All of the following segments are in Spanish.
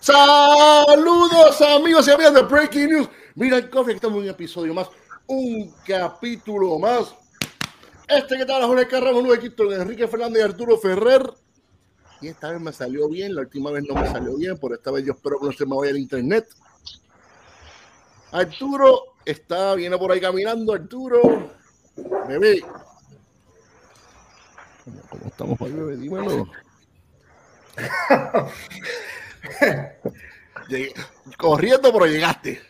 Saludos amigos y amigas de Breaking News. Mira el coffee, estamos en un episodio más, un capítulo más. Este que tal, Jorge Carramos, Luis Quito, Enrique Fernández y Arturo Ferrer. Y esta vez me salió bien, la última vez no me salió bien, por esta vez yo espero que no se me vaya el internet. Arturo está, viene por ahí caminando, Arturo. Bebé. ¿Cómo, cómo estamos hoy, bebé? Dímelo. Llegué, corriendo, pero llegaste.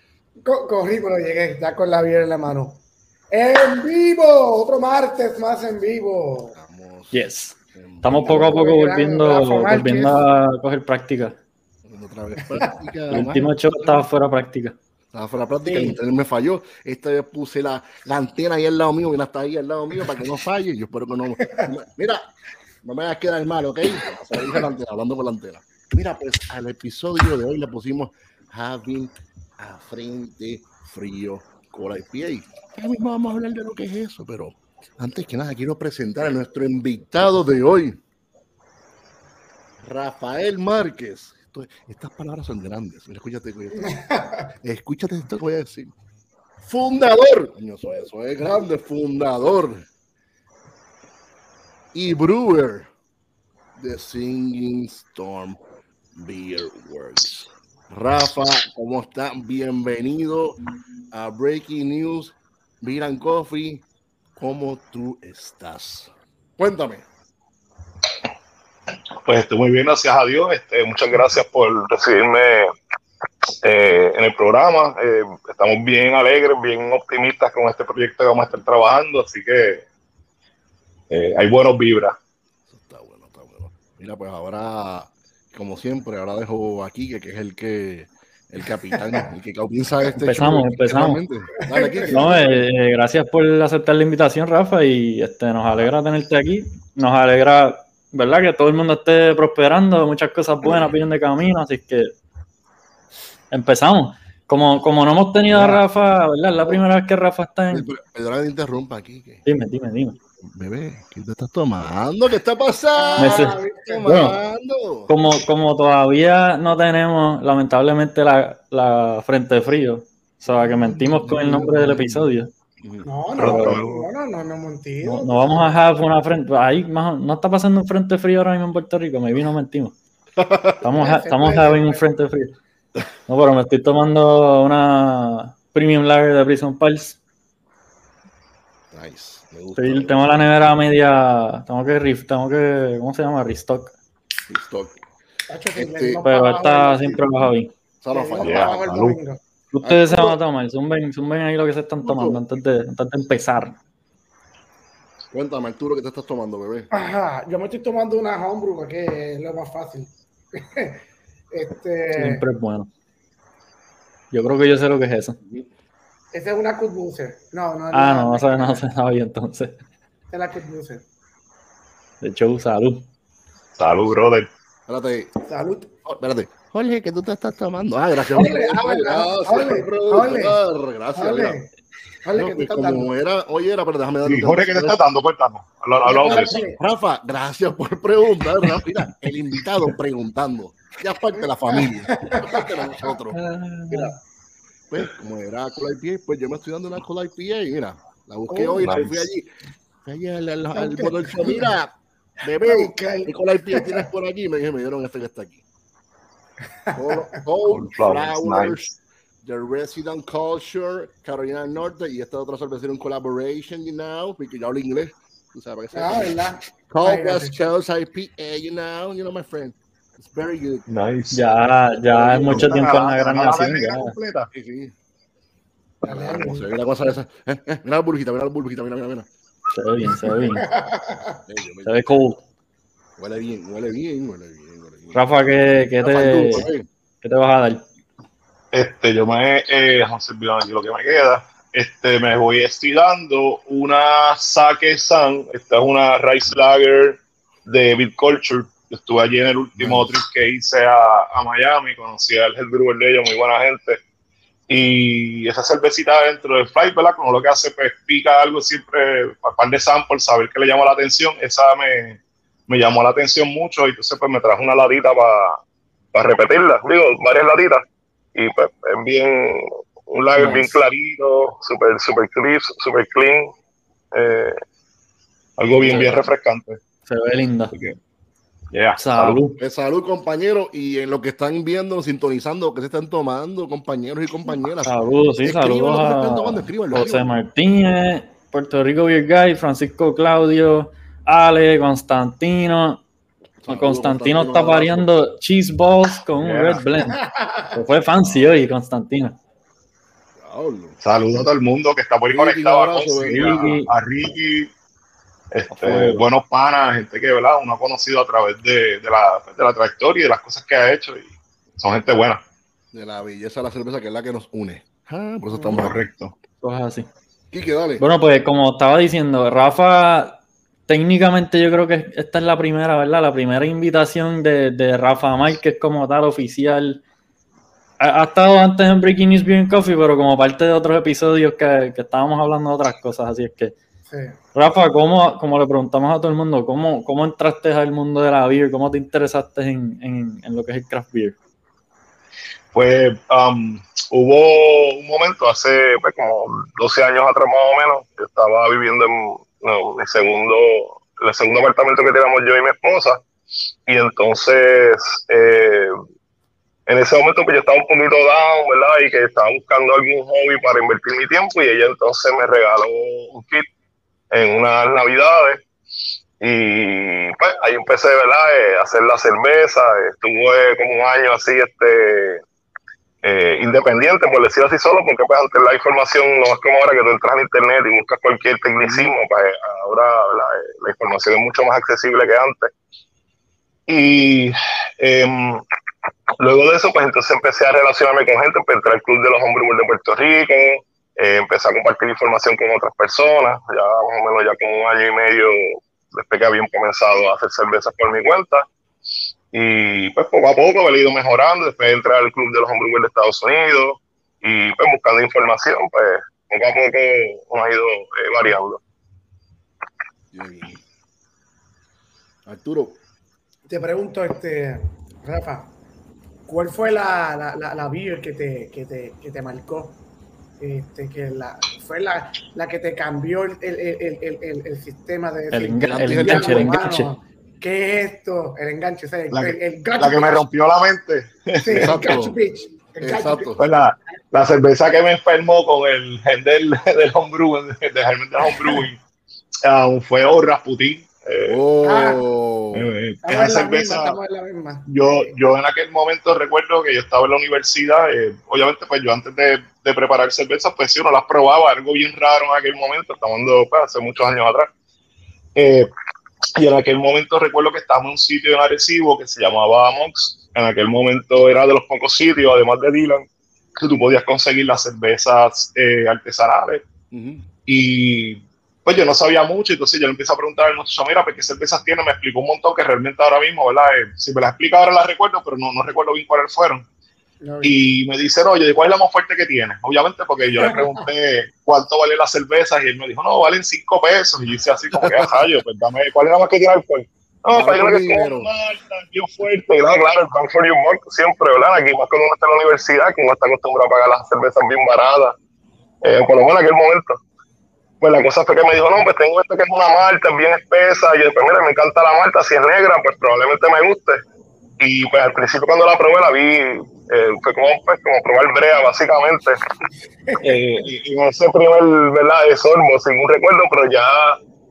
Co corrí, pero llegué, ya con la vida en la mano. ¡En vivo! Otro martes más en vivo. Estamos, yes. Estamos poco a poco volviendo, volviendo a coger práctica. Otra vez práctica. El último show estaba fuera de práctica. Estaba fuera de práctica, sí. el internet me falló. Esta vez puse la, la antena ahí al lado mío, mira, está ahí al lado mío para que no falle. Yo espero que no. Mira, no me vayas a quedar mal, ¿ok? La antena, hablando con la antena. Mira, pues al episodio de hoy le pusimos Having a Frente Frío Cola IPA. Ya mismo vamos a hablar de lo que es eso, pero antes que nada quiero presentar a nuestro invitado de hoy, Rafael Márquez. Esto, estas palabras son grandes. Escúchate, escúchate esto que voy a decir. Fundador, eso, eso es grande, fundador y brewer de Singing Storm Beer Works. Rafa, ¿cómo están? Bienvenido a Breaking News, Beer and Coffee. ¿Cómo tú estás? Cuéntame. Pues estoy muy bien, gracias a Dios. Este, muchas gracias por recibirme eh, en el programa. Eh, estamos bien alegres, bien optimistas con este proyecto que vamos a estar trabajando, así que eh, hay buenos vibras. Eso está bueno, está bueno. Mira, pues ahora como siempre, ahora dejo aquí que, que es el que el capitán, el que comienza este Empezamos, show, empezamos. Dale, no, eh, gracias por aceptar la invitación, Rafa, y este, nos alegra tenerte aquí. Nos alegra, ¿verdad? Que todo el mundo esté prosperando, muchas cosas buenas vienen de camino, así que empezamos. Como, como no hemos tenido a Rafa, ¿verdad? Es la primera vez que Rafa está en. Perdona que te interrumpa aquí. Dime, dime, dime. Bebé, ¿qué te estás tomando? ¿Qué está pasando? Bueno, como, como todavía no tenemos, lamentablemente, la, la frente frío, o sea, que mentimos con el nombre del episodio. No, no, no, no, no, no, mentido. No, no vamos a dejar una frente. Ahí no está pasando un frente frío ahora mismo en Puerto Rico, me vino mentimos. Estamos, estamos having un frente frío. No, pero me estoy tomando una Premium Lager de Prison Pulse. Nice. Sí, tengo la nevera media. Tengo que riff, tengo que. ¿Cómo se llama? Restock. Restock. Este, pero esta siempre baja bien. Ustedes se van a tomar. Zumben, zumben ahí lo que se están tomando antes de, antes de empezar. Cuéntame, Arturo, ¿qué te estás tomando, bebé? Ajá, yo me estoy tomando una homebrew porque es lo más fácil. este... Siempre es bueno. Yo creo que yo sé lo que es eso. Esa es una Kutbuser. No, no. Ah, no, no, no, no se sabía entonces. Es la Kutbuser. De hecho, salud. Salud, brother. Espérate. Salud. Oh, espérate. Jorge, ¿qué tú te estás tomando? Ah, gracias. Jorge, gracias. Gracias. Jorge, Jorge, ¿qué te estás dando? Como era, oye, era, pero déjame dar. Sí, Jorge, ¿qué te estás dando? Cuéntanos. Rafa, gracias por preguntar. Mira, el invitado preguntando. Ya es parte de la familia. Ya es parte de nosotros. Mira pues, como era Cola IPA, pues yo me estoy dando una Cola IPA, mira, la busqué Oh, hoy, nice. fui allí, fui allí al, al, al botón show, mira, bebé, ¿qué Cola IPA tienes por aquí? Me dije, me dieron este que está aquí. Cold, Cold Flowers, nice. The Resident Culture, Carolina del Norte, y esta otra cerveza era un collaboration, you know, porque yo hablo inglés, tú sabes, Ah. ¿verdad? Cold Ay, West. Coast IPA, you know, you know, my friend. It's very good. Nice. Ya, ya es mucho tiempo en la gran ¿La nación. completa? Sí, sí. Dale, dale. como se ve la cosa esa. Eh, eh, mira la burbujita, mira la burbujita, mira, mira, mira. Se ve bien, se ve bien. Se ve cool. Huele bien, huele bien, huele bien, huele bien. Rafa, ¿qué, qué Rafa, te, tú, eh. qué te vas a dar? Este, yo me, eh, lo que me queda. Este, me voy estirando una Sake San. Esta es una Rice Lager de Beat Culture. Yo estuve allí en el último trip que hice a, a Miami. Conocí al head brewer de ellos, muy buena gente. Y esa cervecita dentro del flight, ¿verdad? Como lo que hace, pues pica algo siempre, un par de samples, saber qué le llama la atención. Esa me, me llamó la atención mucho y entonces pues me trajo una ladita para repetirla, digo, varias laditas y pues es bien, un lager bien clarito, super, super crisp, super clean, eh, algo bien, bien refrescante. Se ve linda. Yeah, salud. Salud. salud, compañeros. Y en lo que están viendo, sintonizando, que se están tomando, compañeros y compañeras. Saludos, sí, saludos a José Martínez, Puerto Rico Beer Guy, Francisco Claudio, Ale, Constantino. Constantino, está variando cheese balls con un red blend. fue fancy hoy, Constantino. Saludos a todo el mundo que está por ahí conectado a, Ricky, este, buenos panas, gente que ¿verdad? uno ha conocido a través de, la, de la trayectoria y de las cosas que ha hecho y son gente buena. De la belleza de la cerveza que es la que nos une. Ah, por eso estamos correctos. Cosas así. Quique, dale. Bueno, pues como estaba diciendo, Rafa técnicamente yo creo que esta es la primera, ¿verdad? La primera invitación de, de Rafa Márquez como tal oficial. Ha, estado antes en Breaking News Beer Coffee, pero como parte de otros episodios que, que estábamos hablando de otras cosas, así es que... Rafa, ¿cómo, como le preguntamos a todo el mundo, ¿cómo, cómo entraste al mundo de la beer? ¿Cómo te interesaste en, en, en lo que es el craft beer? Pues um, hubo un momento hace pues, como 12 años atrás más o menos, yo estaba viviendo en no, mi segundo, el segundo apartamento que teníamos yo y mi esposa. Y entonces, eh, en ese momento pues yo estaba un poquito down, ¿verdad? Y que estaba buscando algún hobby para invertir mi tiempo y ella entonces me regaló un kit en unas navidades. Y pues ahí empecé, ¿verdad? Eh, a hacer la cerveza. Estuve como un año así, este, eh, independiente, por decirlo así solo, porque pues antes la información no es como ahora que tú entras en internet y buscas cualquier tecnicismo, pues ahora la, información es mucho más accesible que antes. Y em, luego de eso, pues entonces empecé a relacionarme con gente, pues entré al Club de los Hombres de Puerto Rico, eh, empecé a compartir información con otras personas, ya más o menos ya con un año y medio después que habían comenzado a hacer cervezas por mi cuenta. Y pues poco a poco he ido mejorando, después de entrar al Club de los Hombres de Estados Unidos y pues buscando información, pues poco a poco ha ido eh, variando. Arturo. Te pregunto, este, Rafa, ¿cuál fue la, la, la, beer que te, que te, que te marcó? Este, que la, fue la, la que te cambió el, el, el, el, el sistema de... El, enganche, el enganche. ¿Qué es esto? El enganche, el, la, que, la que me rompió la mente. Sí, Exacto. El Exacto. Pues la, la, cerveza que me enfermó con el gen del, del homebrew, del germen del homebrewing, um, fue o Rasputin. Eh, oh. eh, esa cerveza, yo, yo en aquel momento recuerdo que yo estaba en la universidad, eh, obviamente pues yo antes de, de, preparar cervezas, pues sí, uno las probaba, algo bien raro en aquel momento, estamos pues, hace muchos años atrás. Eh, y en aquel momento recuerdo que estábamos en un sitio en Arecibo que se llamaba Mox. En aquel momento era de los pocos sitios, además de Dylan, que tú podías conseguir las cervezas eh, artesanales. Y pues yo no sabía mucho, entonces yo le empecé a preguntar al muchacho, mira, ¿qué cervezas tiene? Me explicó un montón que realmente ahora mismo, ¿verdad? Eh, si me las explica ahora las recuerdo, pero no, no recuerdo bien cuáles fueron y me dice, oye, ¿cuál es la más fuerte que tienes? Obviamente porque yo le pregunté cuánto vale la cerveza y él me dijo, no, valen cinco pesos. Y yo hice así como que, rayo, pues dame, ¿cuál es la más que tiene alcohol? No, para yo que es como Malta, bien fuerte. Claro, claro, el Bank for Your siempre, ¿verdad? Aquí más cuando uno está en la universidad, que uno está acostumbrado a pagar las cervezas bien baratas, eh, por lo menos en aquel momento. Pues la cosa fue que me dijo, no, pues tengo esta que es una malta, bien espesa. Y yo después, mira, me encanta la malta, si es negra, pues probablemente me guste. Y pues al principio cuando la probé la vi eh, fue como, pues, como probar brea, básicamente. Eh, y, en ese primer, ¿verdad? De sormo, sin un recuerdo, pero ya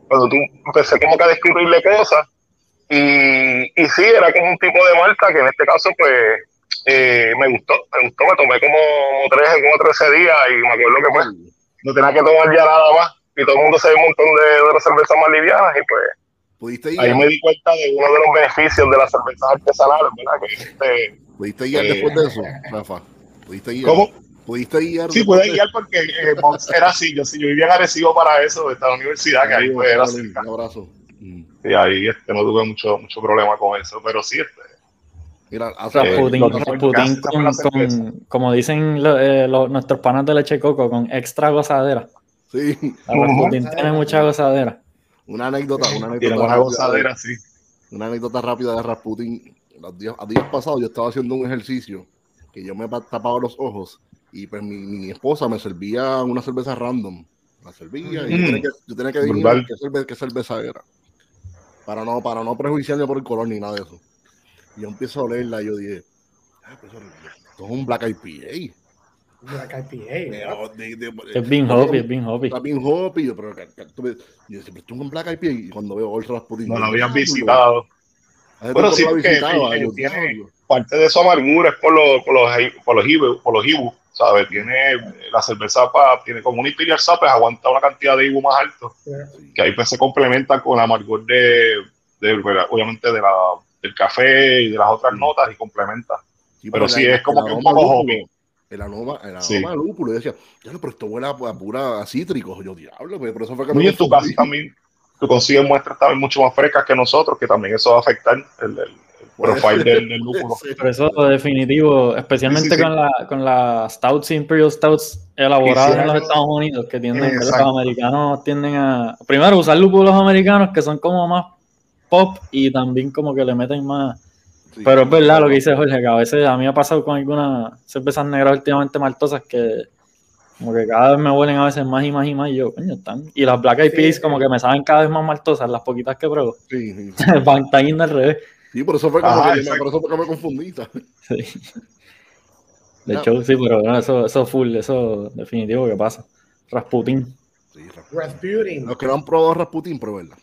cuando tú empecé como que a descubrirle cosas, y, y sí, era como un tipo de malta que en este caso, pues, eh, me gustó, me gustó, me tomé como tres, como 13 días y me acuerdo que pues no tenía que tomar ya nada más y todo el mundo se ve un montón de, de cervezas más livianas y pues ahí me di cuenta de uno de los beneficios de las cervezas artesanales, ¿verdad? Que este, ¿Pudiste guiar eh, después de eso, Rafa? ¿Pudiste guiar? ¿Cómo? ¿Pudiste guiar? Sí, pude guiar porque eh, era así. Yo, yo vivía en Arecibo para eso, esta universidad, que ahí pues, era cerca. Un abrazo. Y ahí este, no tuve mucho, mucho problema con eso, pero sí, este, Mira, Rasputin, Rasputin con, con, como dicen eh, nuestros panas de leche coco, con extra gozadera. Sí. Rasputin tiene mucha gozadera. Una anécdota, una anécdota. Tiene una gozadera, sí. una anécdota rápida de Rasputin. Los días, a días pasados yo estaba haciendo un ejercicio que yo me tapaba los ojos y pues mi, mi esposa me servía una cerveza random. La servía y yo tenía que, yo tenía que adivinar qué, cerve- qué cerveza era. Para no, para no prejuiciarme por el color ni nada de eso. Y yo empiezo a olerla y yo dije, "Ah, pues esto es un Black IPA. Black IPA, De- ¿no? de- de- Es bien hoppy, es bien hoppy. Está bien hoppy, yo, pero yo decía, pero esto es un Black IPA y cuando veo Old Rasputin. No lo habías "Diablo". visitado. Bueno, sí, porque, tiene-. Parte de su amargura es por los por los por los ibu, por los ibu, ¿sabes? Tiene la cerveza pa- tiene como un imperial Sap, pues aguanta una cantidad de ibu más alto, Sí. que ahí pues se complementa con la amargor de, de- obviamente de la del café y de las otras notas y complementa. Sí, Pero sí, es como que un poco hoppy. El aroma, el aroma Sí. de lúpulo. Yo decía, "Diablo, pero esto huele a, a pura a cítricos. Yo, diablo, pues, por eso fue que Y en tu caso también tú consigues muestras también mucho más frescas que nosotros, que también eso va a afectar el, el- el profile del, del lúpulo. ser. Por eso definitivo, especialmente Sí, sí, sí. con la con las stouts, imperial stouts elaboradas en los Estados Unidos, que tienden, los americanos tienden a primero usar lúpulos americanos que son como más pop y también como que le meten más. Pero es verdad lo que dice Jorge, que a veces a mí me ha pasado con algunas cervezas negras últimamente maltosas que como que cada vez me huelen a veces más y más y más y yo, coño, están. Y las Black Eyed Peas sí. como que me saben cada vez más maltosas, las poquitas que pruebo. Sí, sí. Van están yendo al revés. Sí, por eso fue como Ajá, que, por eso fue que me confundí. ¿sabes? Sí. De No. hecho, sí, pero no, eso, eso full, eso definitivo que pasa. Rasputin. Sí, Rafa. Rasputin. Los que no han probado Rasputin, pruébenla.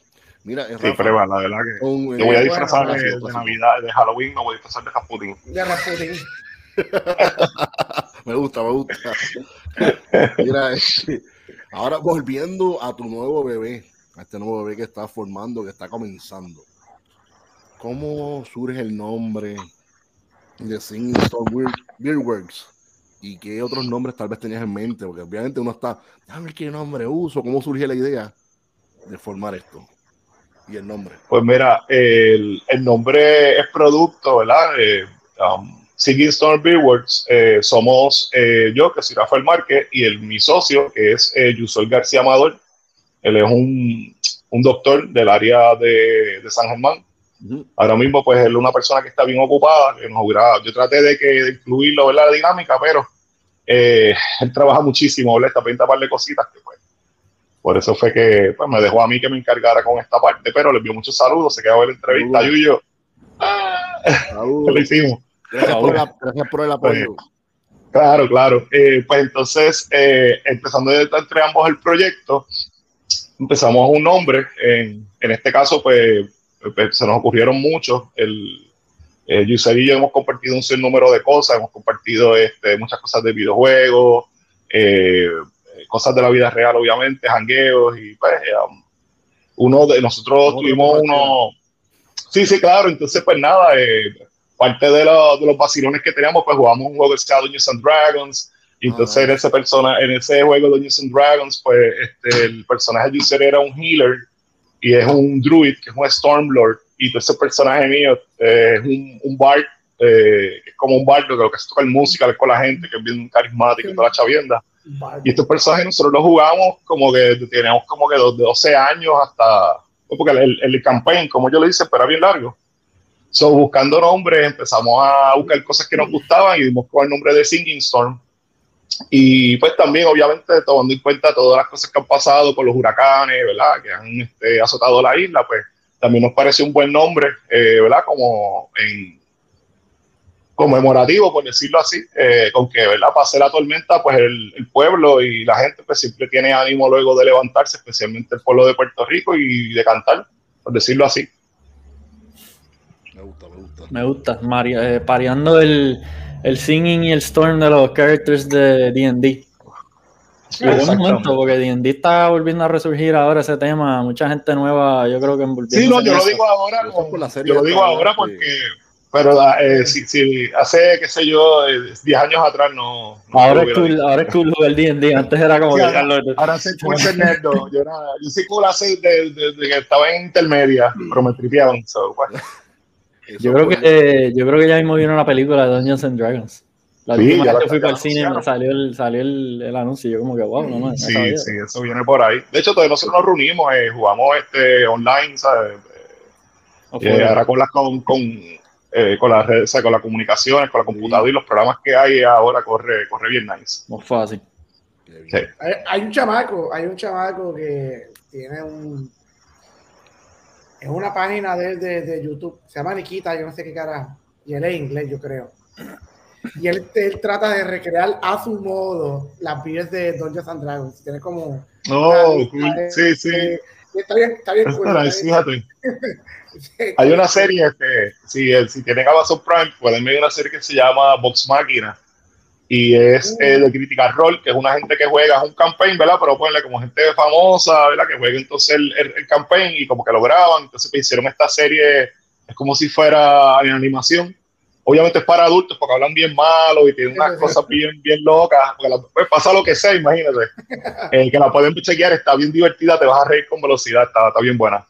Mira, es Sí, Rafa, prueba, la verdad que. Yo voy a eh, disfrazar de, de. Navidad, de Halloween, no voy a disfrazar de Rasputin. De Rasputin. Me gusta, me gusta. Mira, este, ahora volviendo a tu nuevo bebé, a este nuevo bebé que estás formando, que está comenzando. ¿Cómo surge el nombre de Singing Stone Beer, Beer Works? ¿Y qué otros nombres tal vez tenías en mente? Porque obviamente uno está, dame qué nombre uso, cómo surgió la idea de formar esto. Y el nombre. Pues mira, el, el nombre es producto, ¿verdad? Eh, um, Singing Stone Beer Works. eh, somos eh, yo, que soy Rafael Márquez, y el, mi socio, que es eh, Yusol García Amador. Él es un, un doctor del área de, de San Germán. Ahora mismo, pues él es una persona que está bien ocupada, que nos hubiera, yo traté de que de incluirlo en la dinámica, pero eh, él trabaja muchísimo, ¿verdad? Está pendiente a par de cositas que pues, por eso fue que pues, me dejó a mí que me encargara con esta parte, pero le envió muchos saludos, se quedó a ver la entrevista, Saludos. Yuyo, Saludos. lo hicimos. Gracias por, el, gracias por el apoyo. Claro, claro. Eh, pues entonces, eh, empezando entre ambos el proyecto, empezamos un nombre. En, en este caso, pues, pues, se nos ocurrieron muchos. El, eh, Yusel y yo hemos compartido un sinnúmero de cosas, hemos compartido este, muchas cosas de videojuegos, eh, cosas de la vida real, obviamente, jangueos, y pues, um, uno de nosotros Otro tuvimos uno. Sí, sí, claro. Entonces, pues nada, eh, parte de, lo- de los vacilones que teníamos, pues jugamos un juego que se llama Dungeons and Dragons. Y entonces Ah. en ese persona, en ese juego de Dungeons and Dragons, pues este, el personaje de User era un healer y es un druid, que es un Stormlord. Y entonces el personaje mío eh, es un, un bard, eh, es como un bardo que lo que hace es tocar música con la gente, que es bien carismático y toda la chavienda. Y estos personajes nosotros los jugamos como que teníamos como que de 12 años hasta, porque el, el campaign, como yo le hice, pero era bien largo. So, buscando nombres, empezamos a buscar cosas que nos gustaban y dimos con el nombre de Singing Storm. Y pues también, obviamente, tomando en cuenta todas las cosas que han pasado con los huracanes, ¿verdad? Que han este, azotado la isla, pues también nos pareció un buen nombre, eh, ¿verdad? Como en conmemorativo, por decirlo así, eh, con que, ¿verdad? Pase la tormenta, pues el, el pueblo y la gente pues siempre tiene ánimo luego de levantarse, especialmente el pueblo de Puerto Rico y de cantar, por decirlo así. Me gusta, me gusta. Me gusta. Maria- eh, pareando el, el singing y el storm de los characters de D&D. Exactamente. momento, porque D&D está volviendo a resurgir ahora ese tema. Mucha gente nueva, yo creo que envolviendo. Sí, no, yo lo digo ahora, Eso con- por la serie yo lo digo ahora porque, pero eh, si, si hace, qué sé yo, eh, 10 años atrás no. no Ahora es cool, ahora es cool jugar D&D. Antes era como Sí, que ahora- Carlos, Ahora soy cool ser nerdo. Yo, era, yo soy cool hace de, de- de que estaba en intermedia, pero me tripeaban. So, pues. eso Yo creo que eh, yo creo que ya mismo viene una película de Dungeons and Dragons. La Sí, última ya vez la- que fui para la el cine me salió el, salió el, el anuncio y yo como que wow, no, no Sí, sabía. sí, eso viene por ahí. De hecho, todos nosotros nos reunimos, eh, jugamos este, online, ¿sabes? Eh, Eh, ahora con las con, con, eh, con las redes, con las comunicaciones, con la computadora y los programas que hay ahora corre, corre bien nice. Muy fácil. Sí. Hay, hay, un chamaco, hay un chamaco que tiene un es una página de, de, de YouTube, se llama Nikita, yo no sé qué cara, y él es inglés, yo creo. Y él, él, trata de recrear a su modo las vidas de Dungeons and Dragons. Tiene como. Oh, sí, sí. Está bien, está bien. Cool, fíjate. Hay una serie que, si, si tienen Amazon Prime, pueden ver una serie que se llama Box Máquina. Y es uh. eh, de Critical Role, que es una gente que juega, es un campaign, ¿verdad? Pero ponle como gente famosa, ¿verdad? Que juega entonces el, el, el campaign y como que lo graban. Entonces pues, hicieron esta serie, es como si fuera en animación obviamente es para adultos porque hablan bien malo y tienen unas cosas bien, bien locas. pues pasa lo que sea, imagínate. Eh, que la pueden chequear, está bien divertida, te vas a reír con velocidad, está, está bien buena.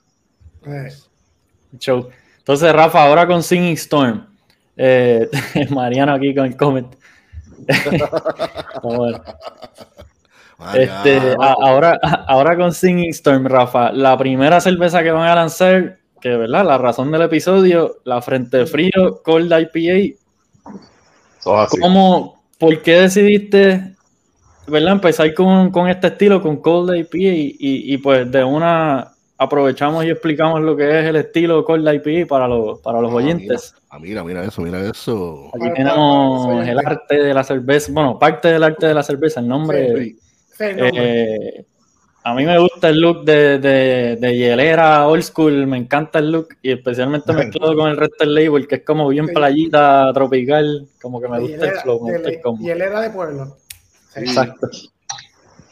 Show. Entonces, Rafa, ahora con Singing Storm. Eh, Mariano aquí con el comment. bueno. este, ahora, ahora con Singing Storm, Rafa, la primera cerveza que van a lanzar que, ¿verdad? La razón del episodio, la frente frío, Cold IPA. ¿Cómo, ¿Por qué decidiste, ¿verdad? Empezar con, con este estilo, con Cold IPA y, y, pues de una aprovechamos y explicamos lo que es el estilo Cold IPA para los, para los ah, oyentes. Mira, ah, mira, mira eso, mira eso. Aquí tenemos el arte de la cerveza, bueno, parte del arte de la cerveza, el nombre. Eh, a mí me gusta el look de, de, de, hielera old school, me encanta el look y especialmente mezclado con el resto del label, que es como bien playita, tropical, como que me gusta el flow. De, hielera de pueblo. Exacto.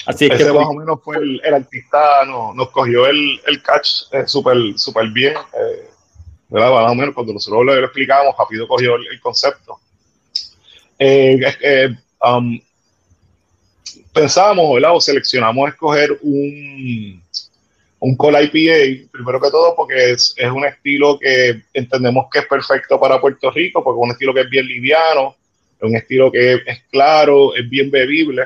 Así es que más o menos fue el, el artista, no, nos cogió el, el catch eh, súper super bien. Eh, ¿verdad? Más o menos cuando nosotros lo, lo explicábamos, rápido cogió el, el concepto. Eh, eh um, pensamos, ¿verdad? O seleccionamos escoger un, un Cola IPA, primero que todo porque es, es, un estilo que entendemos que es perfecto para Puerto Rico, porque es un estilo que es bien liviano, es un estilo que es, claro, es bien bebible,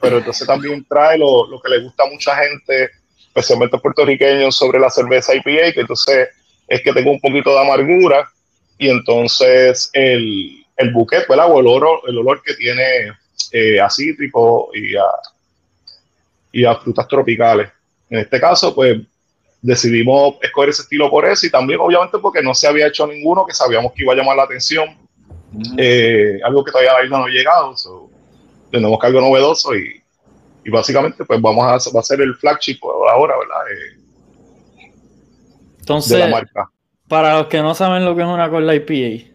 pero entonces también trae lo, lo, que le gusta a mucha gente, especialmente puertorriqueños, sobre la cerveza IPA, que entonces es que tengo un poquito de amargura y entonces el, el buquet, ¿verdad? O el olor, el olor que tiene eh, a cítricos y a, y a frutas tropicales. En este caso, pues decidimos escoger ese estilo por eso y también obviamente porque no se había hecho ninguno que sabíamos que iba a llamar la atención. Eh, algo que todavía la no ha llegado. tenemos que algo novedoso y, y, básicamente pues vamos a, va a ser el flagship ahora, ¿verdad? Eh, Entonces, de la marca. para los que no saben lo que es una cola IPA,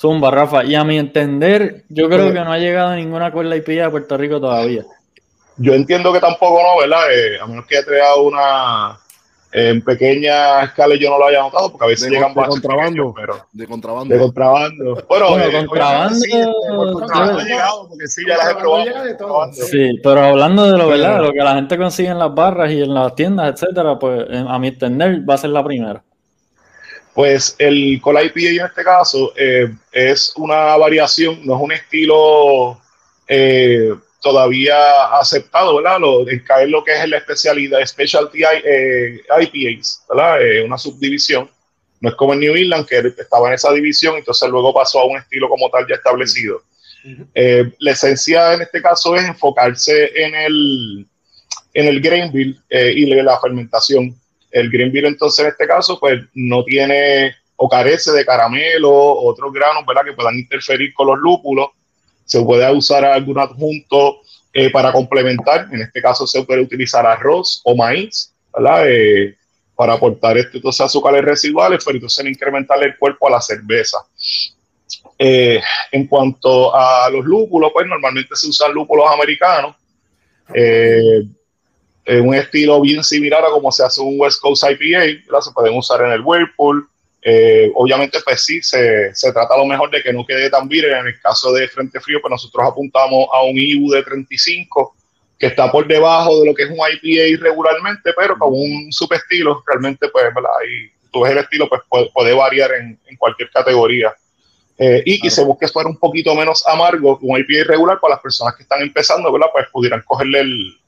Zumba, Rafa. Y a mi entender, yo creo que no ha llegado ninguna cuerda IP a Puerto Rico todavía. Yo entiendo que tampoco no, ¿verdad? Eh, a menos que haya creado una en pequeña escala yo no lo haya notado porque a veces llegan de contrabando, pero de contrabando. De contrabando. Bueno, bueno eh, contrabando, sí, contrabando llegado porque sí ya las he probado. Sí, pero hablando de lo verdad, lo que la gente consigue en las barras y en las tiendas, etcétera, pues a mi entender va a ser la primera. Pues el Cola IPA en este caso eh, es una variación, no es un estilo eh, todavía aceptado, ¿verdad? Lo, caer lo que es la especialidad, Specialty eh, IPAs, ¿verdad? Eh, una subdivisión. No es como en New England, que estaba en esa división, entonces luego pasó a un estilo como tal ya establecido. Eh, la esencia en este caso es enfocarse en el, en el grain bill y la fermentación. El green beer entonces en este caso pues no tiene o carece de caramelo, otros granos, ¿verdad? Que puedan interferir con los lúpulos. Se puede usar algún adjunto eh, para complementar. En este caso se puede utilizar arroz o maíz, ¿verdad? Eh, para aportar estos azúcares residuales, pero entonces incrementarle el cuerpo a la cerveza. Eh, en cuanto a los lúpulos, pues normalmente se usan lúpulos americanos. Un estilo bien similar a como se hace un West Coast IPA, se pueden usar en el Whirlpool. Eh, obviamente, pues sí, se, se, trata lo mejor de que no quede tan virgen. En el caso de Frente Frío, pues nosotros apuntamos a un IBU de 35, que está por debajo de lo que es un IPA regularmente, pero con un subestilo, realmente, pues, ¿verdad? Y tú ves el estilo, pues puede, puede variar en, en, cualquier categoría. Eh, y que se busque fuera un poquito menos amargo, un IPA irregular para las personas que están empezando, ¿verdad? Pues pudieran cogerle el,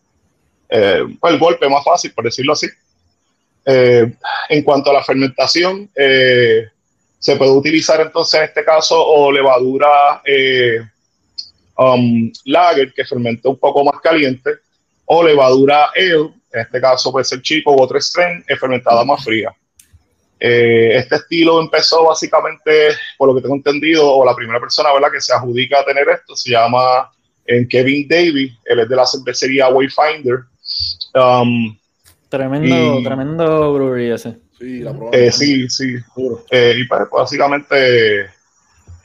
eh, el golpe más fácil, por decirlo así. Eh, en cuanto a la fermentación, eh, se puede utilizar entonces en este caso o levadura um, lager que fermente un poco más caliente o levadura ale, en este caso puede ser chico o otro strain, fermentada más fría. este estilo empezó básicamente, por lo que tengo entendido, o la primera persona ¿verdad? que se adjudica a tener esto se llama en Kevin Davy, él es de la cervecería Wayfinder. Um, tremendo, tremendo brewery ese. Sí, la eh, sí, sí. Eh, y pues, básicamente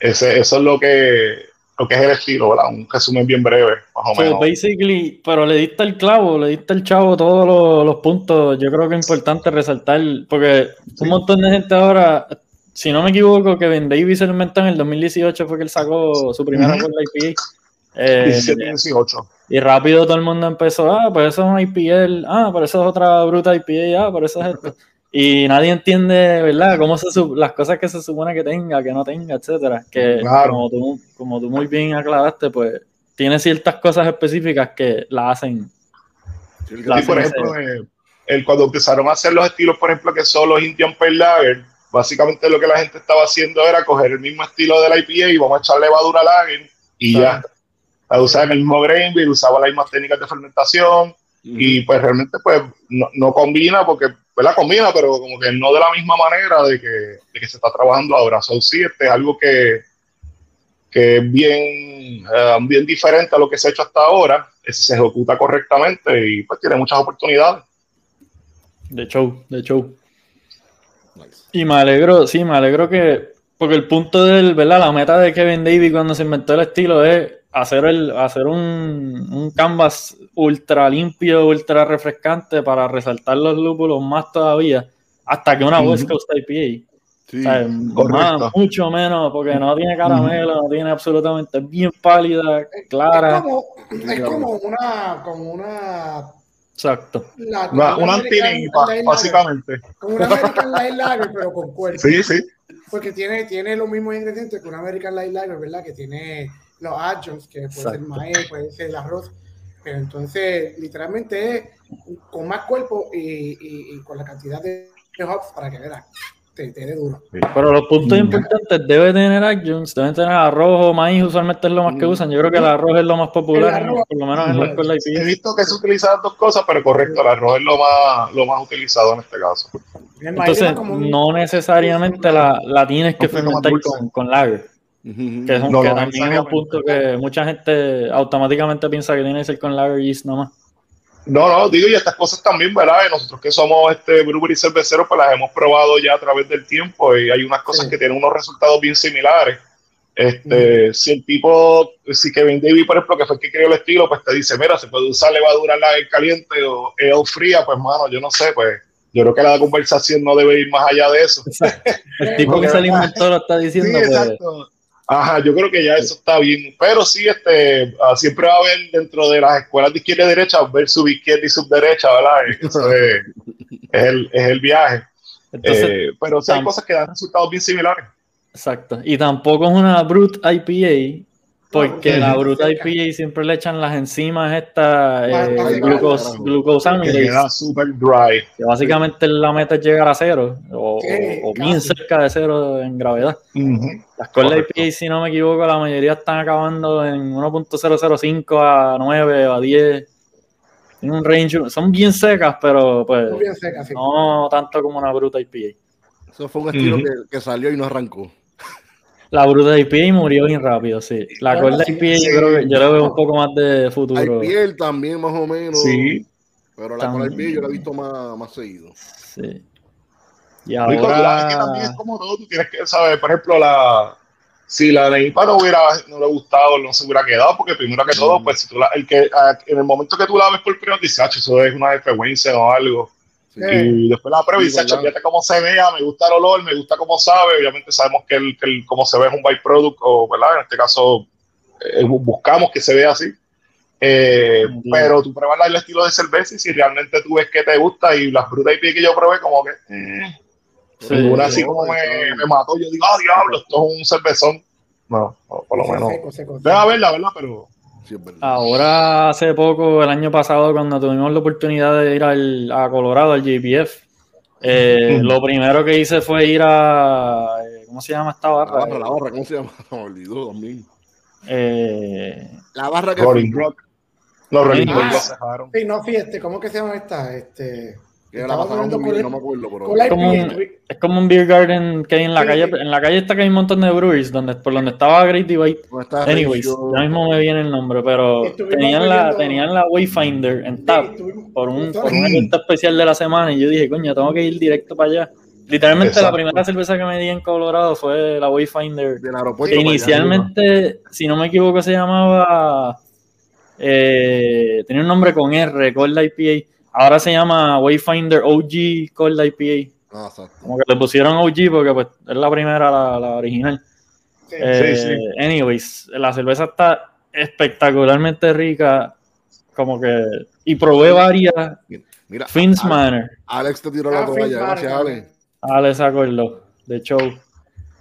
ese, eso es lo que, lo que es el estilo, ¿verdad? Un resumen bien breve, más o menos. Basically, pero le diste el clavo, le diste el chavo todos los, los, puntos. Yo creo que es importante resaltar, porque un montón de gente ahora, si no me equivoco, Kevin Davy se lo inventó en el 2018, fue que él sacó su primera uh -huh. Eh, y rápido todo el mundo empezó, ah, pues eso es un IPL, ah, por eso es otra bruta IPA, ah, por eso es esto. Y nadie entiende, ¿verdad? Cómo se las cosas que se supone que tenga, que no tenga, etcétera. Que como, tú, como tú muy bien aclaraste, pues tiene ciertas cosas específicas que la hacen. por ejemplo, eh, el, cuando empezaron a hacer los estilos, por ejemplo, que son los Indian Pale Lager, básicamente lo que la gente estaba haciendo era coger el mismo estilo de la IPA y vamos a echar levadura lager y ya usaban el mismo grain bill, usaba las mismas técnicas de fermentación y pues realmente pues no, combina porque, ¿verdad? Combina, pero como que no de la misma manera de que, se está trabajando ahora. So, sí, este es algo que, que es bien, eh, bien diferente a lo que se ha hecho hasta ahora, se ejecuta correctamente y pues tiene muchas oportunidades. De show, de show. Y me alegro, sí, me alegro que, porque el punto del, ¿verdad? La meta de Kevin David cuando se inventó el estilo es hacer, el, hacer un, un, canvas ultra limpio, ultra refrescante para resaltar los lúpulos más todavía, hasta que una West Coast IPA. Sí, mucho menos, porque no tiene caramelo, no tiene absolutamente bien pálida, clara. Es como, una, como una Exacto. una, una básicamente. Como una American Light Lager, pero con cuerpo. Sí, sí. Porque tiene, tiene los mismos ingredientes que una American Light Lager, ¿verdad? Que tiene los adjuncts, que puede ser maíz, puede ser el arroz, pero entonces literalmente es con más cuerpo y, y, con la cantidad de hops para que vean. Te, te dé duro. Pero los puntos importantes debe tener adjuncts, deben tener arroz o maíz, usualmente es lo más que mm. usan. Yo creo que el arroz es lo más popular, por lo menos en la escuela He visto que se utilizan dos cosas, pero correcto, el arroz es lo más, lo más utilizado en este caso. Entonces, no necesariamente la, la tienes que fermentar con, con lager. Que, es un, también es un punto que mucha gente automáticamente piensa que tiene que ser con lager yeast nomás. No, no, digo, y estas cosas también, ¿verdad? Y nosotros que somos este brewery cerveceros, pues las hemos probado ya a través del tiempo y hay unas cosas que tienen unos resultados bien similares. Este, Si el tipo, si Kevin David, por ejemplo, que fue el que creó el estilo, pues te dice, mira, se puede usar levadura lager caliente o el fría, pues mano, yo no sé, pues yo creo que la conversación no debe ir más allá de eso. El tipo que se alimentó lo está diciendo. Sí, pues. Ajá, yo creo que ya eso está bien. Pero sí, este, ah, siempre va a haber dentro de las escuelas de izquierda y derecha, ver su izquierda y subderecha, ¿verdad? Eso es, el, es el viaje. Eh, pero sí hay cosas que dan resultados bien similares. Exacto. Y tampoco es una brute IPA, porque la bruta IPA siempre le echan las enzimas estas eh, glucosamidase. Que super dry. Que básicamente la meta es llegar a cero, o, bien cerca de cero en gravedad. Las con IPA, si no me equivoco, la mayoría están acabando en 1.005 a 9 o a 10. En un range, son bien secas, pero pues no tanto como una bruta IPA. Eso fue un estilo que, que salió y no arrancó. La bruta IPA murió bien rápido, sí. La cuerda IPA yo creo que yo le veo un poco más de futuro. IPA también más o menos. Sí. Pero la cuerda IPA yo la he visto más, más seguido. Sí. Y ahora... Es que también es como todo, tú tienes que saber, por ejemplo, la... Si la IPA no hubiera no le gustado, no se hubiera quedado, porque primero que todo, mm. pues si tú la, el que en el momento que tú la ves por primero dices, eso es una frecuencia o algo y después la prueba y dice, fíjate cómo se vea, me gusta el olor, me gusta cómo sabe. Obviamente sabemos que el, que cómo se ve es un byproduct, o ¿verdad? en este caso eh, buscamos que se vea así. Eh, pero tú pruebas el estilo de cerveza y si realmente tú ves que te gusta y las frutas y pie que yo probé, como que. Eh, una así como me, me, mató. Yo digo, ah, diablo, esto es un cervezón. No, por lo menos. Deja verla, ¿verdad? Pero Ahora, hace poco, el año pasado, cuando tuvimos la oportunidad de ir al, a Colorado, al JPF, Eh, lo primero que hice fue ir a. eh, ¿Cómo se llama esta La barra? barra, la barra, ¿cómo se llama? Se me olvidó también. Eh, La barra que Rolling Rock, Los Rolling cejaron. Sí, no, fíjate, ¿cómo que se llama esta? Este, que la Estaba pasaba hablando muy bien, con no él- me acuerdo, pero. con la como IPA, un- es como un beer garden que hay en la Sí, calle. sí. En la calle está que hay un montón de breweries, donde, por donde estaba Great Divide. ¿Dónde está Anyways, Ratio? ya mismo me viene el nombre, pero tenían la, tenían la Wayfinder en tap estuvimos- por un, por un evento especial de la semana y yo dije, coño, tengo que ir directo para allá. Literalmente la primera cerveza que me di en Colorado fue la Wayfinder. Del aeropuerto. Que allá. inicialmente, si no me equivoco, se llamaba. eh, tenía un nombre con R, Cold IPA. Ahora se llama Wayfinder OG Cold IPA. Ah, exacto. Como que le pusieron OG porque pues, es la primera, la, la original. Sí. Eh, sí. Anyways, la cerveza está espectacularmente rica. Como que. Y probé varias. Mira, Fins Alex- Manor. Alex te tiró la Ah, toalla. Gracias. Alex. Alex acordó de show.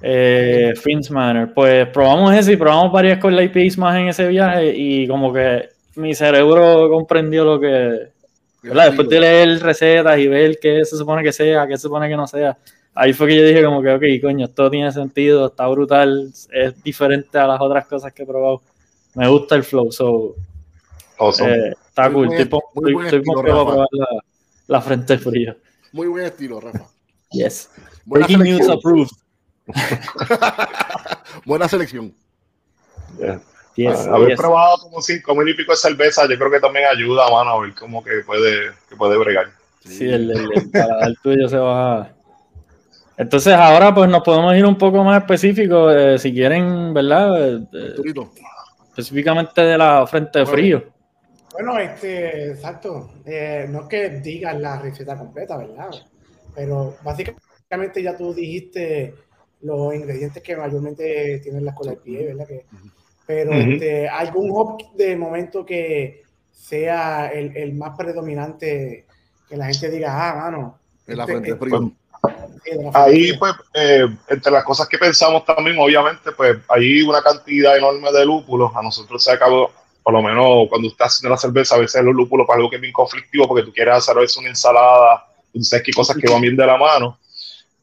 Eh, Fins Manor. Pues probamos ese y probamos varias con la IPAs más en ese viaje y como que mi cerebro comprendió lo que... ¿verdad? Después de leer recetas y ver qué se supone que sea, qué se supone que no sea, ahí fue que yo dije como que, ok, coño, esto tiene sentido, está brutal, es diferente a las otras cosas que he probado. Me gusta el flow, so, Awesome. eh, está Muy cool. buen- Estoy, muy estoy- buen estoy estilo, probar la, la frente fría. Muy buen estilo, Rafa. Yes. Buena Breaking news selección. approved. Buena selección. Yeah. Yes, Ah, haber yes. probado como cinco mil y pico de cerveza, yo creo que también ayuda, mano, a ver cómo que puede, que puede bregar. Sí, el, el, el paladar tuyo se va. Entonces ahora pues nos podemos ir un poco más específicos, eh, si quieren, ¿verdad? Eh, eh, específicamente de la frente de frío. Bueno, este, exacto. Eh, no es que digas la receta completa, ¿verdad? Pero básicamente ya tú dijiste los ingredientes que mayormente tienen las colas de pie, ¿verdad? Que, pero este, algún hop de momento que sea el, el más predominante, que la gente diga, ah, mano. En la este- este- frío. Ahí, pues, eh, entre las cosas que pensamos también, obviamente, pues, hay una cantidad enorme de lúpulos. A nosotros se acabó, por lo menos cuando estás haciendo la cerveza, a veces los lúpulos para algo que es bien conflictivo, porque tú quieres hacer a veces una ensalada, tú sabes que cosas que van bien de la mano.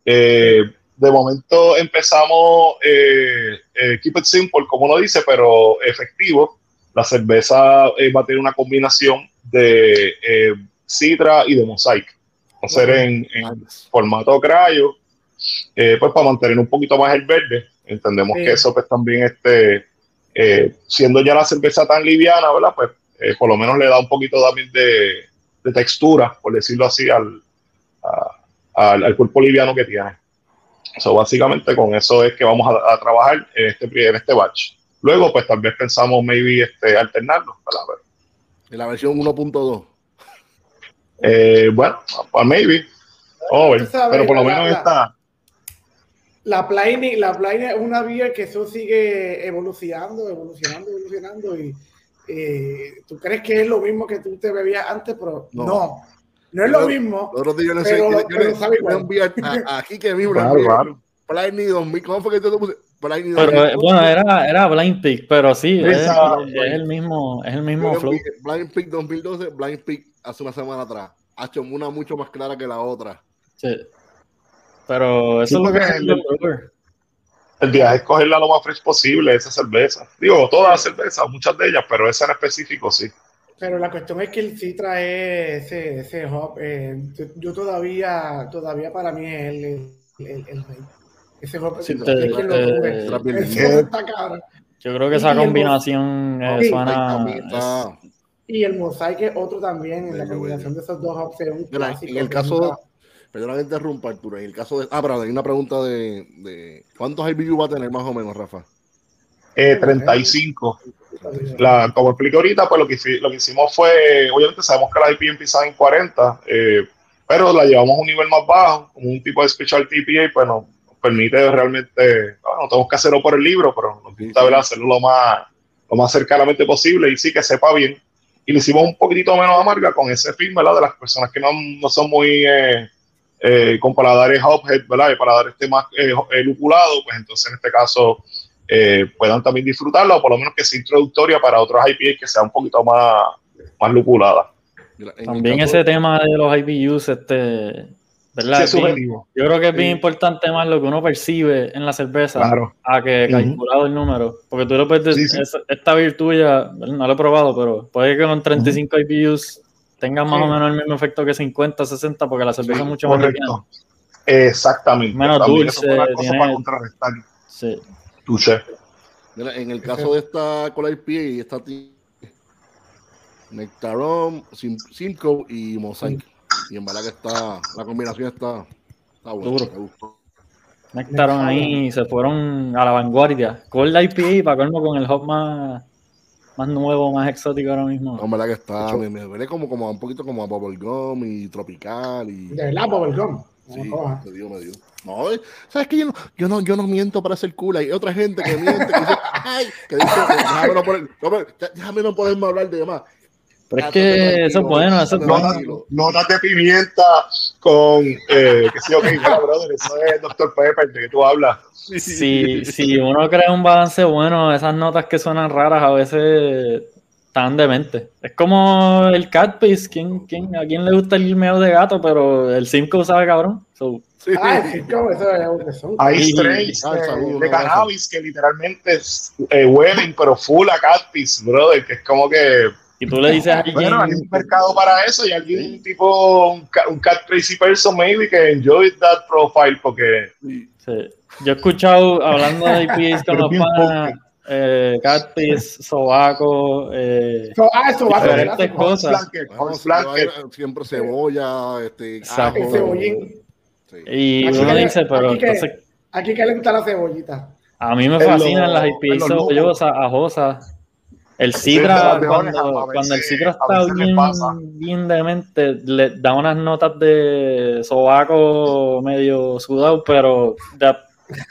Eh, de momento empezamos eh, eh, Keep It Simple, como uno dice, pero efectivo. La cerveza eh, va a tener una combinación de Citra y de Mosaic. Va a ser en, en formato cryo, eh, pues para mantener un poquito más el verde. Entendemos Sí. que eso pues también este, siendo ya la cerveza tan liviana, ¿verdad? Pues por lo menos le da un poquito también de, de textura, por decirlo así, al, a- al, al cuerpo liviano que tiene. So, básicamente con eso es que vamos a, a trabajar en este, en este batch. Luego, pues tal vez pensamos maybe este, alternarlo, la versión 1.2. eh, bueno, pues maybe. Sabes, Pero por lo la- menos la- está. La Pliny, la es una vía que eso sigue evolucionando, evolucionando, evolucionando y eh, tú crees que es lo mismo que tú te bebías antes, pero No. no, no, es lo mismo. Los otros días yo le Pero- enseñé- yo le- envié a- a- aquí que mismo le Claro, envié claro. Pliny 2000. ¿Cómo fue que yo te puse? Pliny 2000. Pero bueno, era, era Blind Pig, pero sí, es, el mismo, es el mismo flow. Blind Peak 2012, Blind Peak hace una semana atrás. Ha hecho una mucho más clara que la otra. Sí. Pero eso Sí, es lo que es el- el. El viaje es cogerla lo más fresh posible, esa cerveza. Digo, todas las cervezas, muchas de ellas, pero esa en específico sí. Pero la cuestión es que el Citra es ese, ese hop. eh, yo, todavía, todavía para mí es el, el, el, el rey. Ese hop. Sí, es te- Ese está cabrón. Yo creo que Y esa el- combinación eh, Sí. suena. Y el mosaic es otro también. En la combinación de esos dos hops es un Mira, clásico. en el caso, perdona que interrumpa, Arturo. En el caso de. Ah, pero hay una pregunta de. de ¿Cuántos IBU va a tener más o menos, Rafa? Eh, 35. La, como expliqué ahorita, pues lo que, lo que hicimos fue, obviamente sabemos que la IP empieza en 40, eh, pero la llevamos a un nivel más bajo, como un tipo de special TPA, pues nos, permite realmente, bueno, no tenemos que hacerlo por el libro, pero nos gusta ¿verdad? hacerlo lo más, lo más cercanamente posible y sí que sepa bien. Y lo hicimos un poquitito menos amarga con ese film, ¿verdad? De las personas que no, no son muy eh, eh, con paladares hophead, ¿verdad? Y paladares este más eh, eh, lupulado, pues entonces en este caso eh, puedan también disfrutarla o por lo menos que sea introductoria para otros IPA que sea un poquito más, más lupulada. Mira, en el También ese tema de los IBUs, este, ¿verdad? Sí, es Bien- subjetivo. yo creo que es bien Sí. importante más lo que uno percibe en la cerveza Claro. a que calculado el número. Porque tú lo puedes decir, Sí, sí. es- esta beer tuya, no lo he probado, pero puede que con 35 IBUs tengas más Sí. o menos el mismo efecto que 50, 60, porque la cerveza es mucho más. Correcto. Exactamente. Menos También eso dulce, fue una cosa tiene- para contrarrestar. Sí. Mira, en el caso de esta Cola IPA y esta Sim- Simcoe y Mosaic. Y en verdad que está, la combinación está, está buena. Duro. Me gustó. Nectaron ahí y se fueron a la vanguardia. Con la IPA para colmo con el hop más, más nuevo, más exótico ahora mismo. No, en verdad que está, me, me como, como un poquito como a bubblegum y tropical y... De verdad, Bubblegum. No Sí, me dio, me dio. No, eh, sabes que yo no, yo no, yo no miento para ser cool. Hay otra gente que miente, que dice, ay, que dice, déjame no, poner, no, déjame no poderme hablar de más. Pero es Estate que eso es bueno, eso es bueno. Notas, de pimienta con, eh, qué sé yo, qué, mira, brother, eso es Dr. Pepper, de que tú hablas. Si, si uno crea un balance bueno, esas notas que suenan raras a veces están demente. Es como el cat piece. ¿Quién, quién, ¿A quién le gusta el meo de gato? Pero el Simcoe sabe cabrón. So, Sí. Ah, el Cisco, eso es son. Hay Sí. Ah, de, un cannabis que literalmente eh, huelen, pero full a catfish, brother, que es como que, y tú le dices a alguien, bueno, hay un mercado para eso y alguien tipo, un, un cat crazy person maybe que enjoy that profile porque Sí. sí. yo he escuchado hablando de IPAs con los panas, eh, sobaco, eh, So- ah, Diferentes cosas. Bueno, siempre cebolla, este, cebollín. Sí. y Aquí uno que- dice, pero aquí que- entonces Aquí que le gusta la cebollita. A mí me fascinan lo- las lúpulos. cebollosas, ajosas. El Citra, cuando, el Citra está bien, bien demente, le da unas notas de sobaco medio sudado, pero de-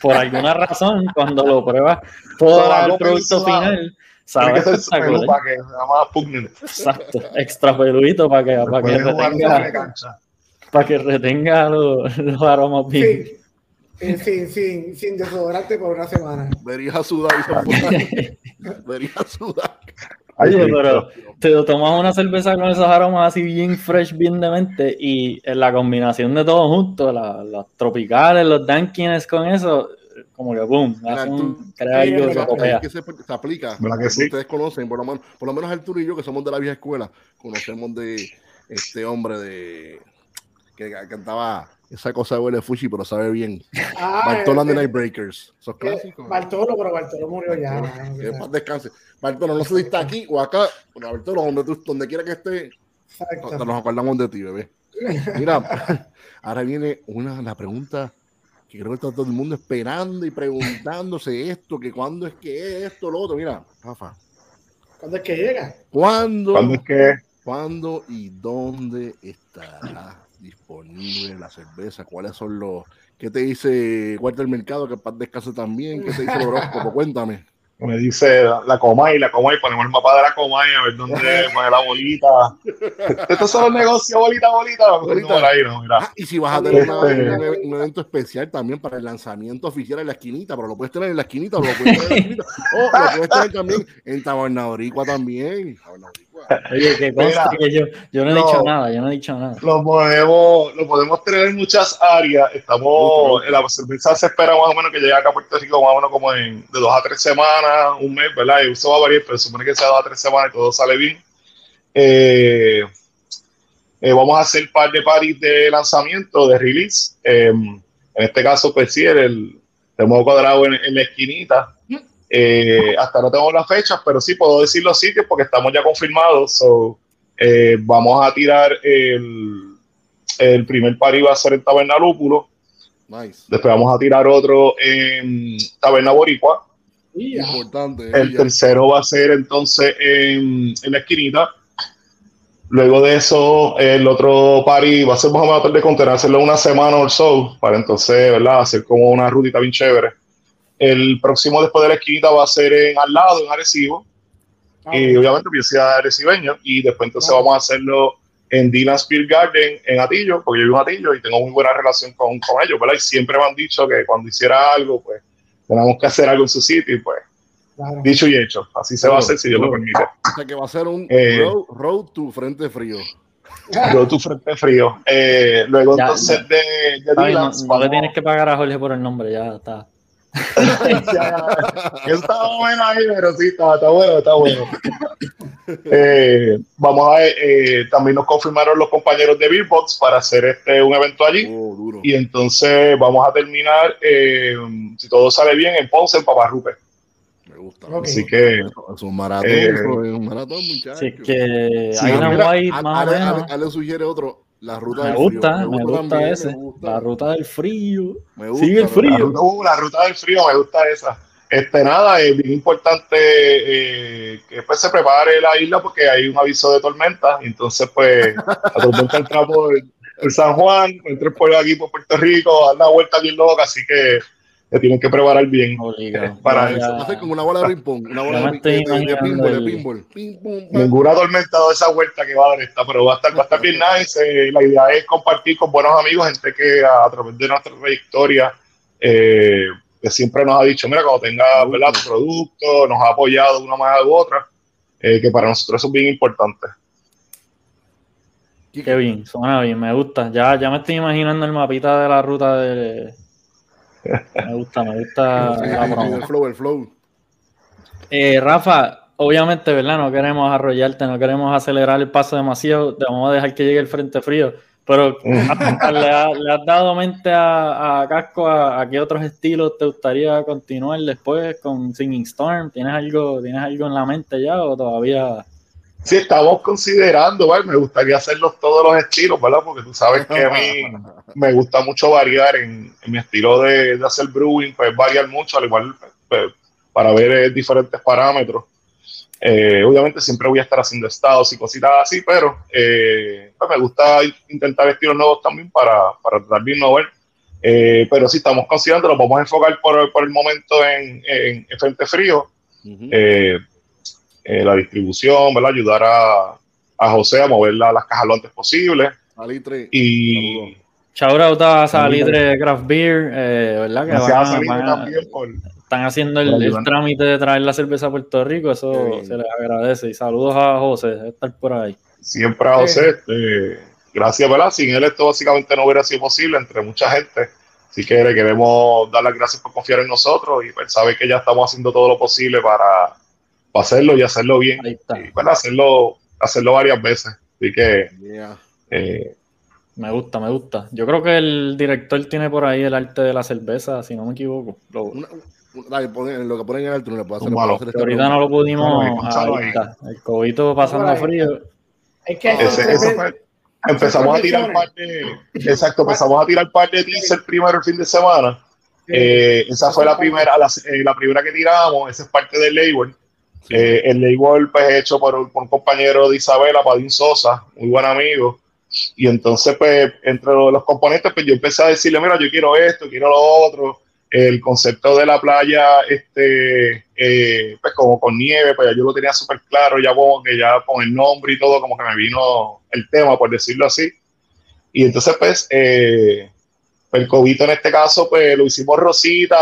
por alguna razón, cuando lo pruebas todo el producto final, Tiene sabe que ser espectacular. pelú para que más. Exacto, extra peludito para que, para que retenga, para que retenga los, los aromas bien. Sí. Eh, sin, sin, sin desodorante por una semana. Verías a sudar Verías a sudar. Ay, Oye, pero te tomas una cerveza con esos aromas así bien fresh, bien demente, y en la combinación de todo junto, la- las tropicales, los Dankines con eso, como que boom, hace un, crea algo que que se, se aplica. ¿Verdad que sí? Ustedes conocen, por lo menos, por lo menos Arturo y yo, que somos de la vieja escuela, conocemos de este hombre de que cantaba esa cosa huele fushi, pero sabe bien. Ah, Bartolo and the Nightbreakers. Esos eh, clásicos. Bartolo, pero Bartolo murió ya. Que paz descanse. Bartolo, no sé si está aquí o acá. Pero Bartolo, donde, tú, donde quiera que esté, Exacto. nos acordamos de ti, bebé. Mira, ahora viene una, la pregunta que creo que está todo el mundo esperando y preguntándose esto, que cuándo es que es esto, lo otro. Mira, Rafa, ¿Cuándo es que llega? ¿cuándo, ¿Cuándo es que cuándo y dónde estará disponible la cerveza? ¿Cuáles son los... ¿Qué te dice Walter Mercado? Que para descanse también. ¿Qué te dice el horóscopo? Cuéntame. me dice la, la Comay, la Comay, ponemos el mapa de la Comay a ver dónde pone la bolita. Estos son los negocios, bolita, bolita. Bolita. Ahí, no, mira. Ah, y si vas a tener una- Este- un, evento especial también para el lanzamiento oficial en la esquinita, pero lo puedes tener en la esquinita, o lo puedes tener en la esquinita, o lo puedes tener también en Tabernaboricua también. Oye, que conste Mira, que yo, yo no he no. dicho nada, yo no he dicho nada. Lo podemos, lo podemos tener en muchas áreas. Estamos, la cerveza se espera más o menos que llegue acá a Puerto Rico más o menos como en de dos a tres semanas, un mes, ¿verdad? Y eso va a variar, pero supone que sea dos a tres semanas y todo sale bien. Eh, eh, vamos a hacer un par de paris de lanzamiento, de release. Eh, en este caso, pues sí, el, el tenemos cuadrado en, en la esquinita. Eh, hasta no tengo las fechas, pero sí puedo decir los sitios porque estamos ya confirmados. So, eh, vamos a tirar el, el primer pari va a ser en Taberna Lúpulo. Nice. Después vamos a tirar otro en Taberna Boricua. Importante. El tercero va a ser entonces en, en la esquinita. Luego de eso, el otro party va a ser más o menos de contener, hacerlo una semana o so, para entonces, ¿verdad? Hacer como una rutita bien chévere. El próximo después de la esquinita va a ser en al lado, en Arecibo. Ah, Y obviamente yo soy arecibeño. Y después entonces Claro. vamos a hacerlo en Dylan Spear Garden, en Atillo, porque yo vivo en Atillo y tengo muy buena relación con, con ellos, ¿verdad? Y siempre me han dicho que cuando hiciera algo, pues tenemos que hacer algo en su sitio y pues claro. dicho y hecho. Así se va a hacer si Dios lo permite. O sea que va a ser un Eh. road, road to frente frío. Luego tu frente frío. Eh, luego Ya, entonces ya. de, de Dylan, no, no le tienes que pagar a Jorge por el nombre, ya está. Eso estaba bueno ahí, pero sí, está, está bueno, está bueno. Eh, vamos a eh, también nos confirmaron los compañeros de Beerbox para hacer este un evento allí. Oh, duro. Y entonces vamos a terminar, eh, si todo sale bien, en Ponce, en Paparrupe. Me gusta. Ok. Así que Es un maratón, Eh, es un maratón, muchachos. Así que Sí, mira, Ale- más Ale. Ale- Ale sugiere otro, la ruta Me del gusta, frío. me gusta también, ese. me gusta. La ruta del frío. Me gusta, Sigue el frío. la ruta, uh, la ruta del frío, me gusta esa. Este, nada, es bien importante eh, que pues, se prepare la isla porque hay un aviso de tormenta. Entonces, pues, la tormenta entra por, por San Juan, entra por aquí por Puerto Rico, da una vuelta bien loca, así que se tienen que preparar bien. Obligado. Para Ya- Va a ser como una bola de ping pong, una bola de, de- pinball, de el- pinball. Ping, pam. Ninguna tormenta de esa vuelta que va a dar esta, pero va a estar, va a estar bien nice. Eh, la idea es compartir con buenos amigos, gente que a, a través de nuestra trayectoria eh, que siempre nos ha dicho, mira, cuando tenga ¿verdad? tu producto, nos ha apoyado de una manera u otra, eh, que para nosotros eso es bien importante. Qué bien, suena bien, me gusta. Ya, ya me estoy imaginando el mapita de la ruta de. Me gusta, me gusta Sí, la promo. el flow, el flow. Eh, Rafa, obviamente, ¿verdad? No queremos arrollarte, no queremos acelerar el paso demasiado, te vamos a dejar que llegue el frente frío. Pero ¿le, ha- le has dado mente a, a Casco a, a qué otros estilos te gustaría continuar después con Singing Storm? ¿Tienes algo, ¿Tienes algo en la mente ya o todavía? Sí, estamos considerando, ¿vale? me gustaría hacerlos todos los estilos, ¿verdad? Porque tú sabes que a mí me gusta mucho variar en, en mi estilo de, de hacer brewing, pues variar mucho, al igual pues, para ver eh, diferentes parámetros. Eh, obviamente siempre voy a estar haciendo estados y cositas así, pero eh, pues me gusta intentar estilos nuevos también para, para tratar de innovar. Eh, pero sí estamos considerando, lo vamos a enfocar por, por el momento en, en, en Frente Frío, Ujú. eh, eh, la distribución, ¿verdad? ayudar a, a José a mover la- las cajas lo antes posible. Alitre, Y. Shout out a Salitre Craft Beer, eh, ¿verdad? Que gracias van a a- Salina van a- también por, están haciendo el, trámite de traer la cerveza a Puerto Rico, eso se les agradece. Y saludos a José, estar por ahí. siempre a José. este, gracias, ¿verdad? Sin él esto básicamente no hubiera sido posible entre mucha gente. Así que le queremos dar las gracias por confiar en nosotros y pues, sabe que ya estamos haciendo todo lo posible para, para hacerlo y hacerlo bien. Ahí está. Y bueno, hacerlo, hacerlo varias veces. Así que Yeah. eh, Me gusta, me gusta. Yo creo que el director tiene por ahí el arte de la cerveza, si no me equivoco. Lo- Una- un- dale, pon- lo que ponen en el le puedo hacer. Malo. hacer este ahorita no lo pudimos. El cobito pasando frío. Es que ese, fue- empezamos a tirar par de, exacto, empezamos a tirar par de teaser primero el fin de semana. Eh, esa fue la primera, la, eh, la primera que tiramos, esa es parte del label. Sí. Eh, el label pues hecho por, un- compañero de Isabela, Padín Sosa, muy buen amigo. Y entonces, pues, entre los, componentes, pues yo empecé a decirle, mira, yo quiero esto, quiero lo otro. El concepto de la playa, este, eh, pues como con nieve, pues ya yo lo tenía súper claro, ya como que ya con el nombre y todo, como que me vino el tema, por decirlo así. Y entonces, pues, eh, el cobito en este caso, pues lo hicimos rosita,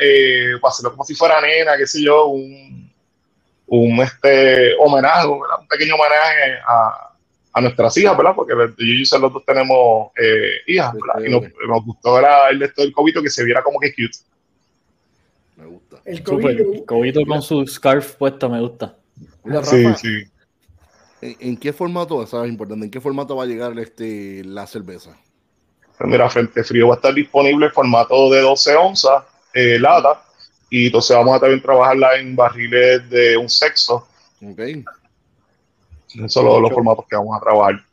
eh, para hacerlo como si fuera nena, qué sé yo, un, un este, homenaje, ¿verdad? un pequeño homenaje a, a nuestras hijas, ¿verdad? Porque yo y los dos tenemos eh, hijas, ¿verdad? Y nos, nos gustó la- el de esto del cobito que se viera como que cute. Me gusta. el cobito con su scarf puesto me gusta. Mira, Sí, Rafa, sí. ¿en, en qué formato, eso es importante, en qué formato va a llegar este, la cerveza? Pues mira, Frente Frío va a estar disponible en formato de 12 onzas, eh, lata, y entonces vamos a también trabajarla en barriles de un sexto. Ok. Esos son los, los formatos que vamos a trabajar.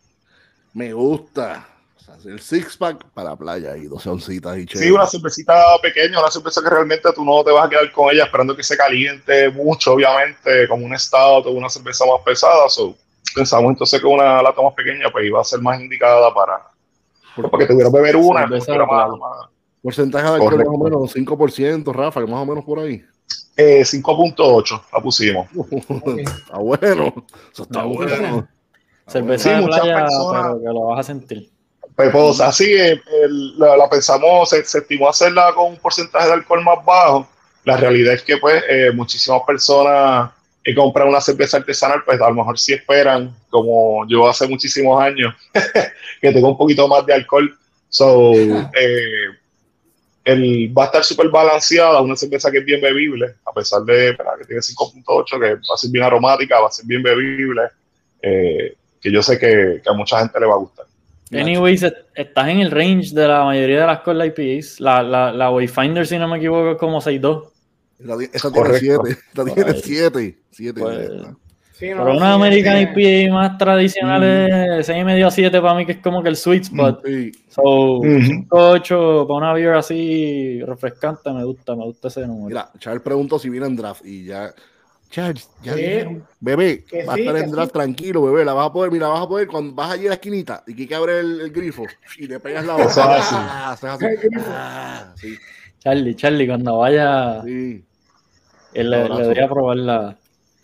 Me gusta. O sea, el six pack para la playa y 12 oncitas y Sí, chévere. una cervecita pequeña, una cerveza que realmente tú no te vas a quedar con ella esperando que se caliente mucho, obviamente, como un stout o una cerveza más pesada. So, pensamos entonces que una lata más pequeña pues iba a ser más indicada para, para que tuvieras beber una. Cerveza de más- Porcentaje de alcohol Correcto. más o menos, 5%, Rafa, que más o menos por ahí. eh, 5.8 la pusimos. está bueno. Eso está bueno. Cerveza Sí, de muchas playa, personas- pero que lo vas a sentir. Pues, pues, así eh, el- la, la pensamos, se, se estimó hacerla con un porcentaje de alcohol más bajo. La realidad es que pues eh, muchísimas personas y comprar una cerveza artesanal, pues a lo mejor sí esperan, como yo hace muchísimos años, que tenga un poquito más de alcohol. So, eh, el, va a estar súper balanceada, una cerveza que es bien bebible, a pesar de que tiene 5.8, que va a ser bien aromática, va a ser bien bebible, eh, que yo sé que, que, a mucha gente le va a gustar. Anyways, estás en el range de la mayoría de las Cold IPAs. La, la, la Wayfinder, si no me equivoco, es como 6.2. Esa tiene 7. Esta tiene 7. 7. pero una American IPA más tradicional es 6,5 a 7 para mí, que es como que el sweet spot. Sí. So, 5-8 para una beer así refrescante, me gusta, me gusta ese número. Mira, Charles preguntó si viene en draft y ya. Charles, ya dijeron, bebé, va a estar en draft tranquilo, bebé, la vas a poder, mira, vas a poder cuando vas allí a la esquinita y que abre el, el, grifo y le pegas la boca. Ah, así. Ah, sí. Charlie, Charlie, cuando vaya. Sí él le, le debería probar la.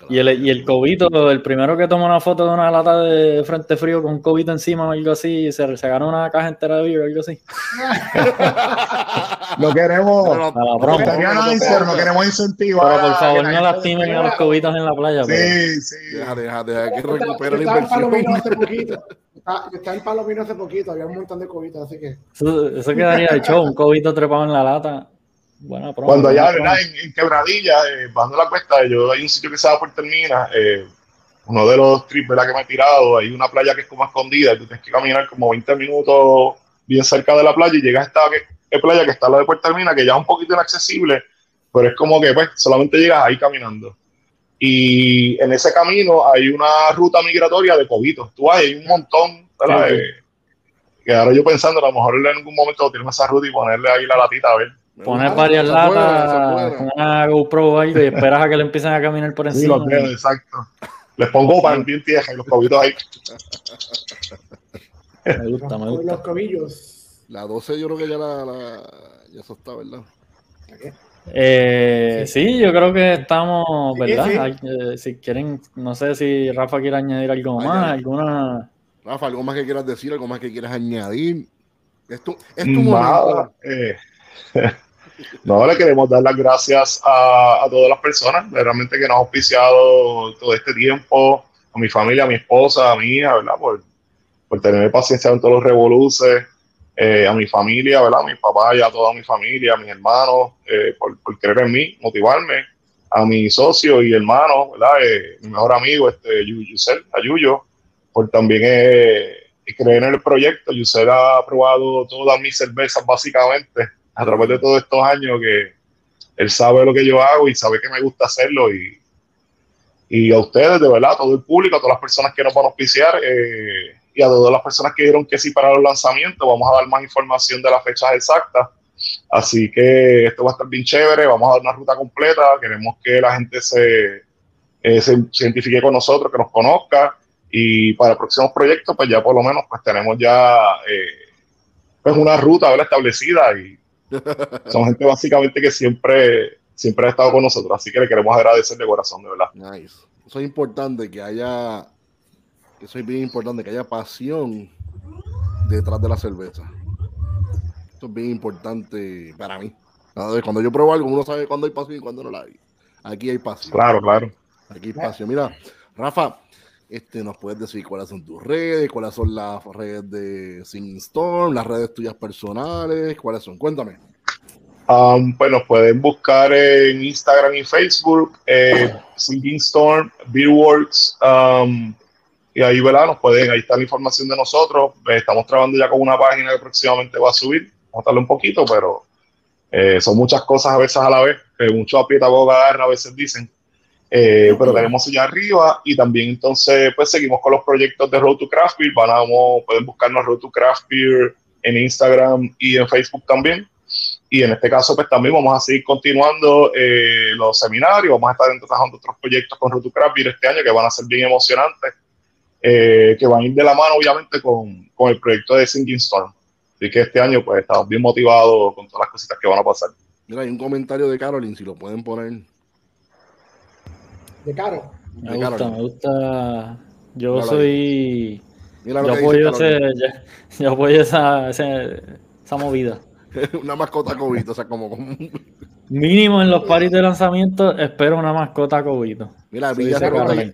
Y el, y el cobito, el primero que toma una foto de una lata de frente frío con un cobito encima o algo así, se, se gana una caja entera de beer o algo así. lo queremos. No, no queremos incentivar. Pero por favor, no lastimen a los cobitos en la playa. Sí, pero. sí. Deja, deja, deja que recupere la inversión. Está en Palomino hace poquito, había un montón de cobitos, así que. Eso, eso quedaría de show, un cobito trepado en la lata. Cuando allá en, Quebradilla, eh, bajando la cuesta, yo hay un sitio que se llama Puerto Termina, eh, uno de los trips que me he tirado, hay una playa que es como escondida, y tú tienes que caminar como 20 minutos bien cerca de la playa y llegas a esta que, playa que está la de Puerto Termina, que ya es un poquito inaccesible, pero es como que pues solamente llegas ahí caminando. Y en ese camino hay una ruta migratoria de cobitos. Tú hay un montón, ¿verdad? Eh, que ahora yo pensando, a lo mejor en algún momento tirarme esa ruta y ponerle ahí la latita a ver. Pones varias latas con una GoPro o algo y esperas a que le empiecen a caminar por encima. Sí, los exacto. Les pongo pan bien tieja y los cobitos ahí. Me gusta, me gusta. Los cobillos. La 12 yo creo que ya la, la ya eso está, ¿verdad? Eh, sí. yo creo que estamos, ¿verdad? Eh, si quieren, no sé si Rafa quiere añadir algo más, alguna... Rafa, algo más que quieras decir, algo más que quieras añadir. Es tu, es tu momento. Eh, No, le queremos dar las gracias a, todas las personas realmente que nos han auspiciado todo este tiempo, a mi familia, a mi esposa, a hija, ¿verdad? Por, por tener paciencia en todos los revoluces, eh, a mi familia, ¿verdad? A mi papá y a toda mi familia, a mis hermanos, eh, por, por, creer en mí, motivarme, a mi socio y hermano, ¿verdad? Eh, mi mejor amigo, este, Yusel, a por también creer en el proyecto. Yusel ha probado todas mis cervezas, básicamente a través de todos estos años que él sabe lo que yo hago y sabe que me gusta hacerlo y, y a ustedes, de verdad, a todo el público, a todas las personas que nos van a auspiciar eh, y a todas las personas que dijeron que sí para los lanzamientos, vamos a dar más información de las fechas exactas. Así que esto va a estar bien chévere, vamos a dar una ruta completa, queremos que la gente se, eh, se, identifique con nosotros, que nos conozca y para próximos proyectos, pues ya por lo menos pues tenemos ya eh, pues una ruta establecida y son gente básicamente que siempre, siempre ha estado con nosotros, así que le queremos agradecer de corazón, de verdad. Nice. Eso es importante, que haya, eso es bien importante, que haya pasión detrás de la cerveza. Eso es bien importante para mí. Cuando yo pruebo algo, uno sabe cuándo hay pasión y cuándo no la hay. Aquí hay pasión. Claro, claro. Aquí hay pasión. Mira, Rafa, este, nos puedes decir cuáles son tus redes, cuáles son las redes de Singing Storm, las redes tuyas personales, cuáles son. Cuéntame. Um, pues nos pueden buscar en Instagram y Facebook, eh, Singing Storm, Beerworks, um, y ahí, ¿verdad? Nos pueden, ahí está la información de nosotros. Eh, estamos trabajando ya con una página que próximamente va a subir. Vamos a darle un poquito, pero eh, son muchas cosas a veces a la vez, que mucho aprieta boca a veces dicen. Eh, pero tenemos allá arriba y también entonces pues seguimos con los proyectos de Road to Craft Beer. pueden buscarnos Road to Craft Beer en Instagram y en Facebook también. Y en este caso pues también vamos a seguir continuando eh, los seminarios, vamos a estar trabajando otros proyectos con Road to Craft Beer este año que van a ser bien emocionantes, eh, que van a ir de la mano obviamente con, con el proyecto de Singing Storm. Así que este año pues estamos bien motivados con todas las cositas que van a pasar. Mira, hay un comentario de Caroline, si lo pueden poner de Caro. Me gusta, me gusta. Yo soy. yo, apoyo ese, yo, apoyo esa, esa, movida. una mascota cobito, o sea, como. Mínimo en los paris de lanzamiento, espero una mascota cobito. Mira, Villa se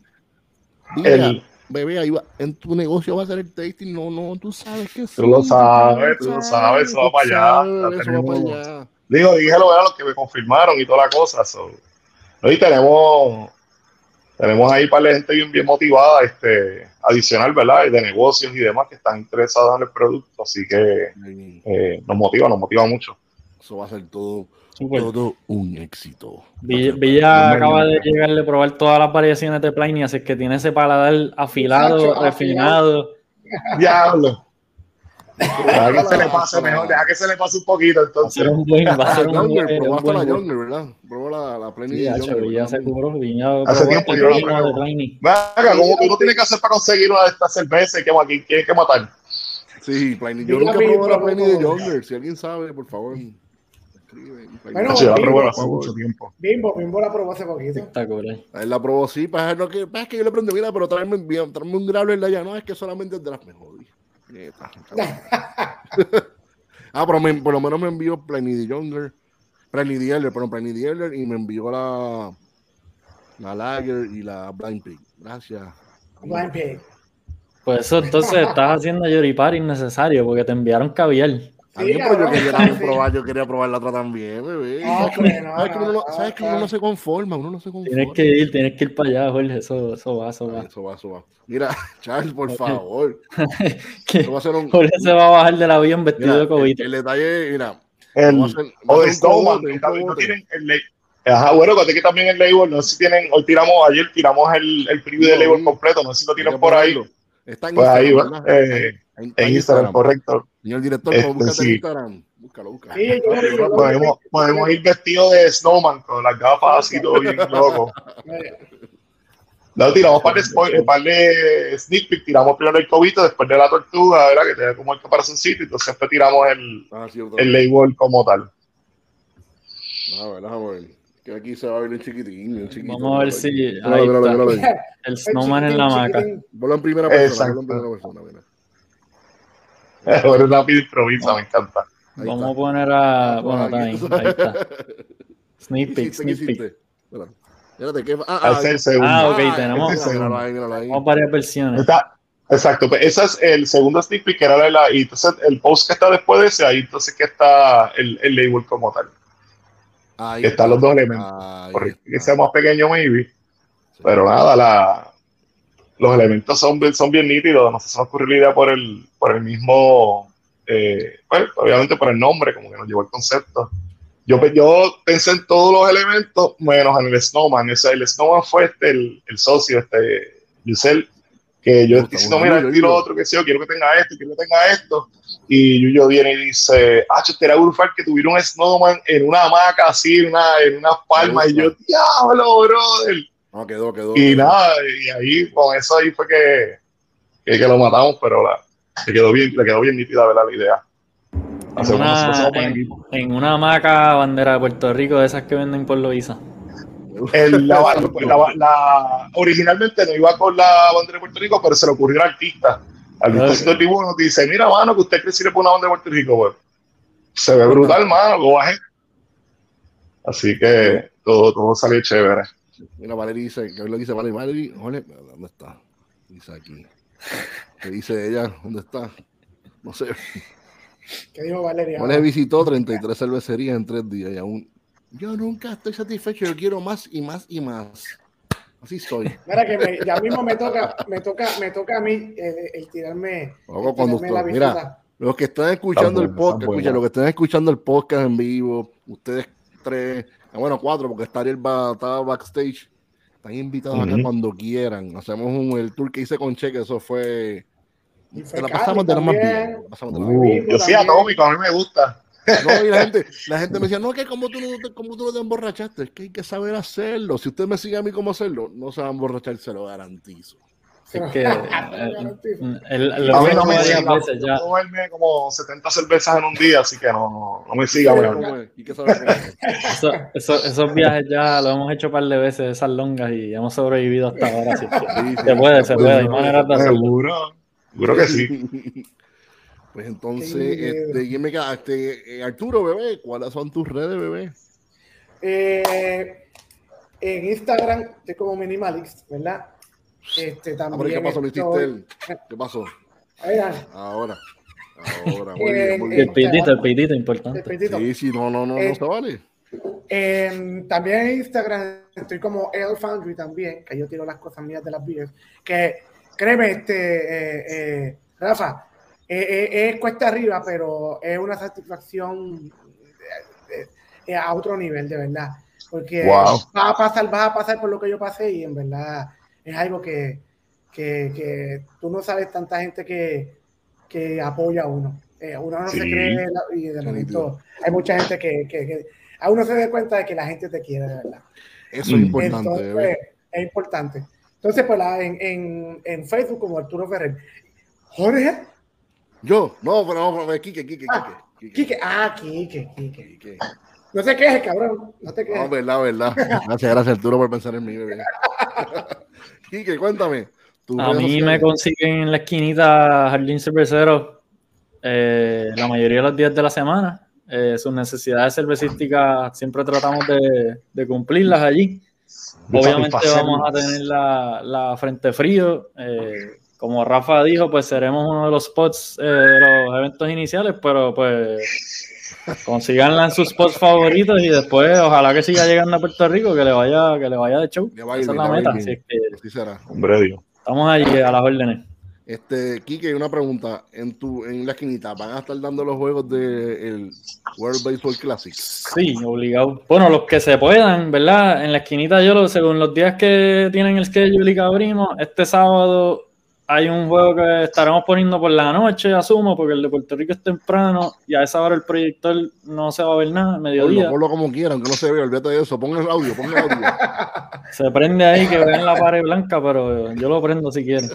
El- bebé, ahí va, en tu negocio va a ser el tasting. No, no, tú sabes que Tú lo sí, sabes, tú lo sabes, eso va para allá. Eso va para allá. Digo, dígelo a los que me confirmaron y toda la cosa. so. Y tenemos, tenemos ahí para la gente bien, bien motivada, este, adicional, ¿verdad? Y de negocios y demás que están interesados en el producto. Así que eh, nos motiva, nos motiva mucho. Eso va a ser todo, todo un éxito. Villa, Villa acaba de llegar de probar todas las variaciones de Pliny, así que tiene ese paladar afilado, refinado. Diablo. Deja que se le pase mejor, deja que se le pase un poquito Va a entonces. ser un buen, va a ser un buen- probaste la. Younger, ¿verdad? Probó la, la Pliny Sí, Younger, Villa ¿verdad? se cubró, Villa Hace probó tiempo yo la pruebo. de Pliny. Venga, ¿cómo que uno tiene que hacer para conseguir una de estas cervezas? ¿Qué, aquí? ¿Quién hay que matar? Sí, Pliny. Yo nunca probé la de Younger. Si alguien sabe, por favor, escribe. Bueno, Se va a Bimbo, probar por hace mucho tiempo. Bimbo, Bimbo la probó hace poquito. Espectacular. Él la probó, sí, para lo que pasa es que yo le pregunté, mira, pero tráeme, un grabler de allá. No, es que solamente es de las mejores. Ah, pero me- por lo menos me envió Pliny de Younger, Pliny de Elder, perdón, Pliny Elder, y me envió la, la Lager y la Blind Pig. Gracias. Blind Pig. Pues eso entonces estás haciendo Yoripar innecesario porque te enviaron caviar. También, Sí, pero yo quería también probar, yo quería probar la otra también, bebé. Ah, ¿Sabes que, no, uno, no- no, sabes que no, uno no. no se conforma, uno no se conforma. Tienes que ir, tienes que ir para allá, Jorge. Eso, eso va, eso va. Eso va, eso va. Mira, Charles, por favor. Va a ser un. Jorge se va a bajar del avión vestido Mira, de el, COVID. el detalle, mira. El, o un Snowman, no tienen el. Ajá, bueno, que también el label, no sé si tienen, hoy tiramos, ayer tiramos el, el preview del label completo, no sé si lo tienen por ahí. ponerlo. Está en Pues ahí, Instagram, eh, en Instagram, correcto. Señor director, Este, búscate en. Instagram. Búscalo, búscalo. Sí. Podemos, podemos ir vestidos de Snowman con las gafas así, todo bien loco. No, tiramos un par de, spoil- un par de sneak peek, tiramos primero el cobito, después de la tortuga, ¿verdad? Que te da como el caparazoncito, y entonces después tiramos el, Ah, el label como tal. A ver, déjame ver. Que aquí se va a ver en chiquitín. Vamos a ver si- ahí míralo, está. míralo. El snowman en la hamaca. Ponlo en primera persona. En primera persona, mira. Ahora rápido improvisa, me encanta. Ahí Vamos está. a poner a. Ah, Bueno, bien, ahí está. Sneak ¿Qué peek, sneak peek. Espérate. Ah, Ese es el segundo. Ah, ok, ah, tenemos-. Tenemos varias versiones. Está, exacto, pues ese es el segundo sneak peek que era la, y entonces el post que está después de ese, ahí entonces que está el, el label como tal. Ahí están los dos elementos. Que sea más pequeño maybe, Sí. pero nada, la, los elementos son, bien- son bien nítidos, no sé, se me ocurrió la idea por el, por el mismo, eh, pues, obviamente por el nombre, como que nos llevó el concepto. Yo, yo pensé en todos los elementos, menos en el Snowman. Ese, el Snowman fue este, el, el socio, este, que yo estoy diciendo, mira, gusta, esto y lo Yuyo. otro, que sí, yo quiero que tenga esto, quiero que tenga esto. Y Yuyo viene y dice, ah, yo estaría brutal que tuviera un Snowman en una hamaca así, en una, en unas palmas. Y yo, diablo, brother. No, quedó, quedó. Y quedó. nada, y ahí, con eso ahí fue que, que, que lo matamos, pero la, le quedó bien, le quedó bien nítida, ¿verdad? La idea. En una, en, equipo. en una hamaca bandera de Puerto Rico, de esas que venden por Loiza. El- la, la- la- originalmente no iba con la bandera de Puerto Rico, pero se le ocurrió al artista. Al del dibujo nos dice, mira, mano, que usted quiere decirle por una bandera de Puerto Rico, pues. Se ve brutal, mano, lo bajé. Así que todo, todo salió chévere. Mira, Valerie dice, que lo dice Valerie, Valerie, joder, ¿dónde está? Dice aquí. ¿Qué dice ella? ¿Dónde está? No sé. ¿Qué dijo Valeria? Valerie visitó 33 cervecerías en tres días y aún. Yo nunca estoy satisfecho, yo quiero más y más y más. Así soy. Mira que me- ya mismo me toca, me toca, me toca a mí el, el tirarme, el cuando tirarme la mira. Los que están escuchando Está el podcast, escucha, los que están escuchando el podcast en vivo, ustedes tres, ah, bueno, cuatro, porque está Ariel estaba backstage, están invitados acá cuando quieran. Hacemos un, el tour que hice con Cheque, eso fue. Y Te fue la pasamos de lo más también. bien. la pasamos de lo más Uh, bien. yo soy atómico, a mí me gusta. No, y la gente, la gente me decía, no, que como tú no te, como tú no te emborrachaste, es que hay que saber hacerlo. Si usted me sigue a mí cómo hacerlo, no se va a emborrachar, se lo garantizo. Es que lo eh, A lo mí no me veces ya. yo como 70 cervezas en un día, así que no, no, no me siga. Esos viajes ya los hemos hecho un par de veces, esas longas, y hemos sobrevivido hasta ahora. se puede, se puede, puede, hay maneras de hacerlo. Seguro, seguro que sí. Pues entonces, Qué este, ¿quién me queda? Este, eh, Arturo, bebé, ¿cuáles son tus redes, bebé? Eh, en Instagram estoy como Minimalist, ¿verdad? Este, Ah, también ¿Qué pasó? ¿Me hiciste estoy- el- ¿Qué pasó? Ah, Ahora. Ahora, muy bien, muy Eh, El bien. pitito, el pitito el importante. petito. Sí, sí, no, no, no, Eh, no se vale. En- también en Instagram estoy como El Foundry también, que yo tiro las cosas mías de las videos. Que créeme, este, eh, eh, Rafa, es cuesta arriba, pero es una satisfacción eh, eh, a otro nivel, de verdad. Porque Wow. vas a pasar, vas a pasar por lo que yo pasé y en verdad es algo que, que, que tú no sabes tanta gente que, que apoya a uno. Eh, uno no se Sí. cree la- y de momento hay mucha gente que, a uno se da cuenta de que la gente te quiere de verdad. Eso es Mm. importante. Entonces, es importante. Entonces, pues en, en, en Facebook como Arturo Ferrer. Jorge, Yo, no, pero no, pero Kike, Kike, Ah, Kike. Quique, ah, Quique, Quique. Kike. No te quejes, cabrón. No te No, quejes. verdad, verdad. Gracias, gracias Arturo por pensar en mí, bebé. Kike, cuéntame. A mí sociales. me consiguen en la esquinita Jardín Cervecero eh, la mayoría de los días de la semana. Eh, sus necesidades cervecísticas siempre tratamos de, de cumplirlas allí. Obviamente vamos a tener la, la frente frío. eh, como Rafa dijo, pues seremos uno de los spots eh, de los eventos iniciales, pero pues consíganla en sus spots favoritos y después ojalá que siga llegando a Puerto Rico, que le vaya, que le vaya de show. Esa es la meta. así que será. Hombre Dios. estamos allí a las órdenes. Este, Kike, una pregunta. En tu, en la esquinita, ¿van a estar dando los juegos del World Baseball Classic? Sí, obligado. Bueno, los que se puedan, ¿verdad? En la esquinita yo, lo- según los días que tienen el schedule y que abrimos, este sábado hay un juego que estaremos poniendo por la noche, asumo, porque el de Puerto Rico es temprano y a esa hora el proyector no se va a ver nada, Ponlo, mediodía. ponlo como quieran, que no se vea, olvídate de eso. Pon el audio, pon el audio. Se prende ahí que vean la pared blanca, pero yo lo prendo si quieren.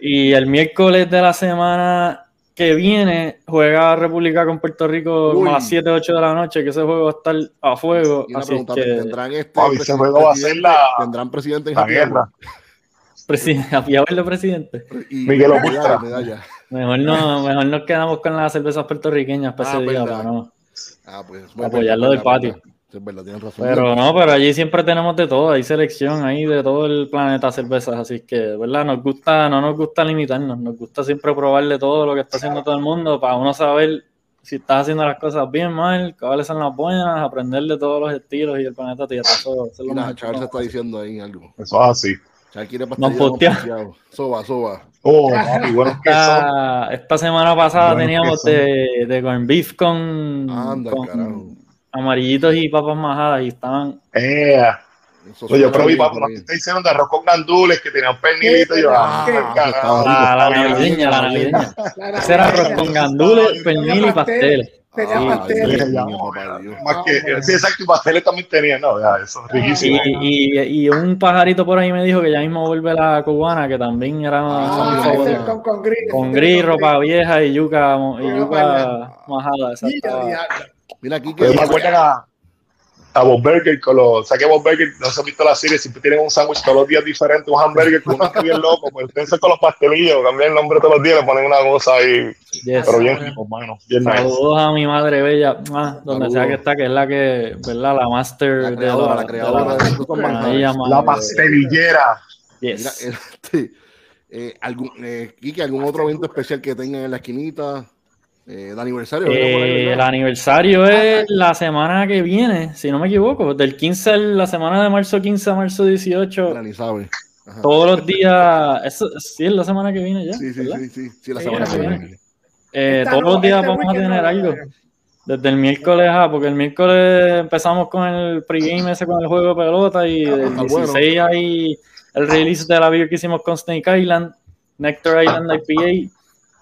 Y el miércoles de la semana que viene juega República con Puerto Rico como a las Uy. 7, 8 de la noche, que ese juego va a estar a fuego. Y una Así pregunta, que, ¿tendrán este va a ser presidente- la- tendrán presidente en La guerra. Presidente, a verlo presidente. Y Miguel medalla. Mejor no, mejor nos quedamos con las cervezas puertorriqueñas para Ah, ese día, para no. Ah, pues. Apoyarlo del patio. Verdad, tienes razón. Pero no, pero allí siempre tenemos de todo, hay selección ahí de todo el planeta cervezas, así que, ¿verdad? Nos gusta, no nos gusta limitarnos, nos gusta siempre probarle todo lo que está haciendo todo el mundo para uno saber si estás haciendo las cosas bien, mal, cuáles son las buenas, aprender de todos los estilos y el planeta Tierra. Eso, eso es lo Mira, Charles está diciendo ahí algo. Eso es así. Quiere Nos pastillas postea. confiado. Soba, soba. Oh, papi, bueno, que son. Esta, esta semana pasada Buenos teníamos de, de corn beef con, Anda, con amarillitos y papas majadas y estaban Eh, Eso Oye, yo probé ahí. que te hicieron de arroz con gandules que tenían pernilito. y yo, ah, la, la rico. navideña, la navideña. La Ese era arroz con gandules, pernil y pasteles. Tenía. Más que, Ah, sí, exacto, y pasteles también tenían, no, ya, eso es Y, riquísimo. y, y un pajarito por ahí me dijo que ya mismo vuelve la cubana, que también era Ah, con, con gris. Con ese gris, con ropa vieja y yuca, y yuca majada. Mira, Kike. Pero me acuerdan a, a Bob Burger, con los, o sea que Bob Burger, no se han visto la serie, siempre tienen un sándwich todos los días diferente, un hamburger con uno que bien loco, pues ustedes con los pastelillos, cambian el nombre todos los días, le ponen una cosa ahí, Yes. pero bien rico, mano, bien nice. Saludos a mi madre bella, ah, donde Saludos. sea que está, que es la que, ¿verdad? La master La de creadora, la creadora de estos de La madre. pastelillera. Yes. Mira, este, eh, algún, eh, Kike, ¿algún otro evento especial que tengan en la esquinita? Eh, de aniversario. Eh, el aniversario es la semana que viene, si no me equivoco, del 15 al- la semana de marzo 15 a marzo 18, Mira, ni sabe. Ajá. todos los días, eso sí es la semana que viene ya, Sí, sí, sí, sí, sí, la Sí, semana la que semana viene. Eh, todos los días vamos a tener algo. Desde el miércoles, ah, porque el miércoles empezamos con el pregame ese con el juego de pelota y Ah, el está 16 hay el release de la video que hicimos con Snake Island, Nectar Island IPA.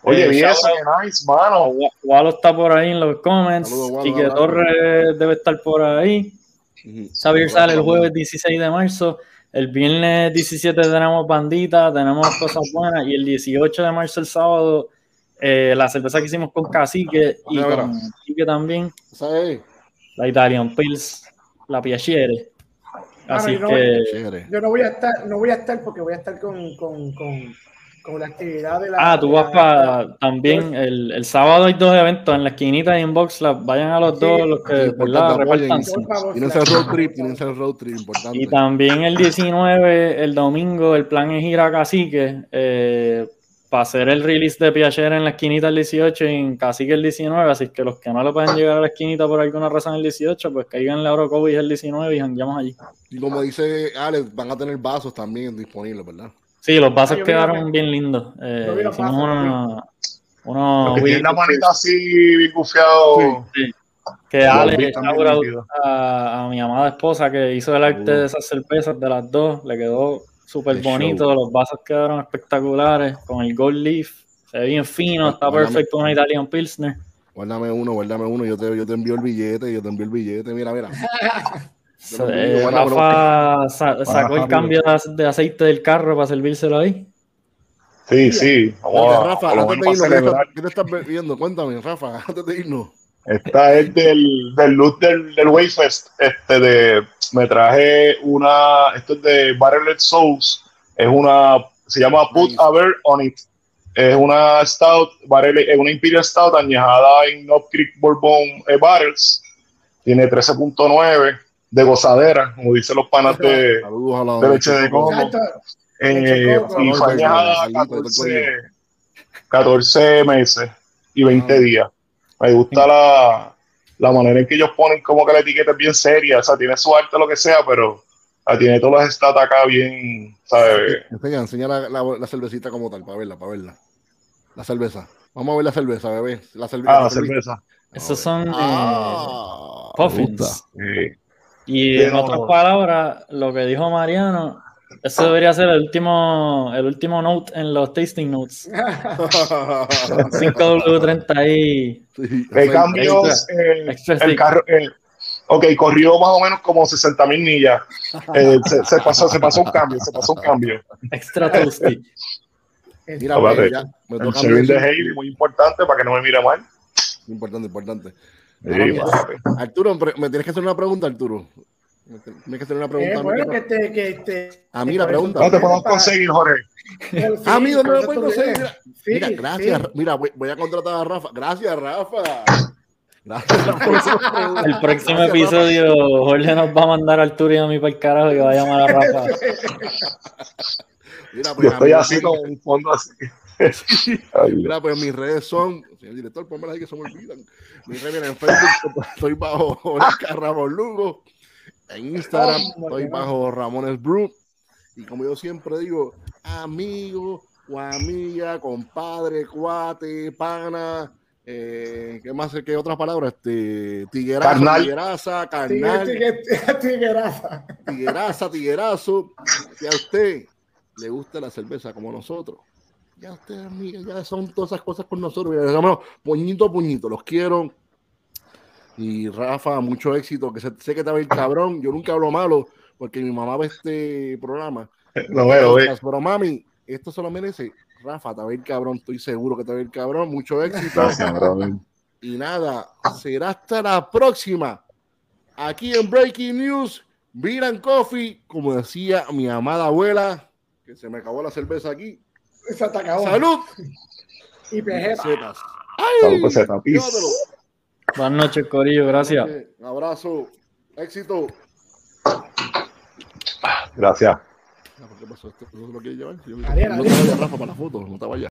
Oye, Eh, qué nice, mano. Wa- Walo está por ahí en los comments. Saludos, Quique. Torres debe estar por ahí. Xavier sale el jueves 16 de marzo. El viernes 17 tenemos bandita, tenemos cosas buenas. Y el 18 de marzo, el sábado, eh, la cerveza que hicimos con Cacique y con Quique también, la Italian Pils, la Piaciere. Así Mano, y no- que. Yo no voy a estar, no voy a estar porque voy a estar con, con, con, con la actividad de la. Ah, tú vas para. También el, el, sábado hay dos eventos en la esquinita y en Box Vayan a los dos, los que ¿verdad? repartan. Tienen el road trip, tienen el road trip, importante. Y también el 19, el domingo, el plan es ir a Cacique. Eh, para hacer el release de Piachere en la esquinita el 18 y en Cacique el 19, así que los que no le pueden llegar a la esquinita por alguna razón el 18, pues caigan la Orocovis el 19 y jangueamos allí. Y como dice Alex, van a tener vasos también disponibles, ¿verdad? Sí, los vasos quedaron bien lindos. Eh, hicimos uno, uno tiene una manita así bufiado. Sí, Que Ale, a, a mi amada esposa que hizo el arte de esas cervezas de las dos, le quedó súper bonito, los vasos quedaron espectaculares, con el gold leaf, se ve bien fino, está perfecto un Italian Pilsner. Guárdame uno, guárdame uno, yo te, yo te envío el billete, yo te envío el billete, mira, mira. Eh, Rafa sacó el cambio de aceite del carro para servírselo ahí. Sí, sí. Rafa, antes de irnos, ¿qué te estás bebiendo? Cuéntame, Rafa, antes de irnos. Esta es del, del loot del, del Wayfest. Este de, me traje una, esto es de Barreled Souls. Es una, se llama Put a Bear on It. Es una stout, es una Imperial Stout añejada en Knob Creek Bourbon eh, Barrels. Tiene 13.9 de gozadera, como dicen los panas de, de leche de coco. Eh, y añejada 14, 14 meses y 20 días. Me gusta la, la manera en que ellos ponen como que la etiqueta es bien seria, o sea, tiene su arte lo que sea, pero tiene todas las stats acá bien, ¿sabes? Enseña, enseña la, la, cervecita como tal, para verla, para verla. La cerveza. Vamos a ver la cerveza, bebé. La cerveza. Ah, la cerveza. Esos son eh, ah, puffins. Y en otras palabras, lo que dijo Mariano eso debería ser el último, el último note en los tasting notes. 5W30 y. De cambios, eh, el carro. Eh, ok, corrió más o menos como 60 mil millas. Eh, se, pasó, se pasó un cambio, se pasó un cambio. Extra toasty. Mira, ver, ya, me el de Haley, muy importante para que no me mire mal. Importante, importante. Arturo, me tienes que hacer una pregunta, Arturo. Tienes que hacer una pregunta. Eh, bueno, que te, que te, a mí la pregunta. No te podemos conseguir, Jorge. a mí no me puedo conseguir. Mira, gracias. Mira, voy, voy, a contratar a Rafa. Gracias, Rafa. Gracias, Rafa. El próximo episodio, Jorge nos va a mandar al tour y a mí para el carajo y va a llamar a Rafa. Mira, pues, Yo estoy así con un fondo así. Mira, pues mis redes son, señor director, ponme ahí que se me olvidan. Mis redes en Facebook, estoy bajo Oscar Ramón Lugo. En Instagram estoy bajo Ramones Brew. Y como yo siempre digo, amigo o amiga, compadre, cuate, pana, eh, ¿qué más? ¿Qué otras palabras? Este, tigueraza, carnal. tigueraza, carnal. Tigueraza. Tigueraza, tiguerazo. Si a usted le gusta la cerveza como nosotros, ya usted, amiga, ya son todas esas cosas con nosotros. Mira, puñito a puñito, los quiero y Rafa, mucho éxito, que sé, que te va ir cabrón. Yo nunca hablo malo, porque mi mamá ve este programa. Lo veo, eh. Pero mami, esto solo merece. Rafa, te va ir cabrón, estoy seguro que te va ir cabrón. Mucho éxito. y nada, será hasta la próxima. Aquí en Breaking News, Viran Coffee, como decía mi amada abuela, que se me acabó la cerveza aquí. Salud. Y pesetas. Ay, Salud, Buenas noches, Corillo, gracias. Un abrazo, éxito. Gracias. ¿Qué pasó? ¿Esto no se lo quiere llevar? Yo, no te vayas, Rafa, para la foto, no te vayas.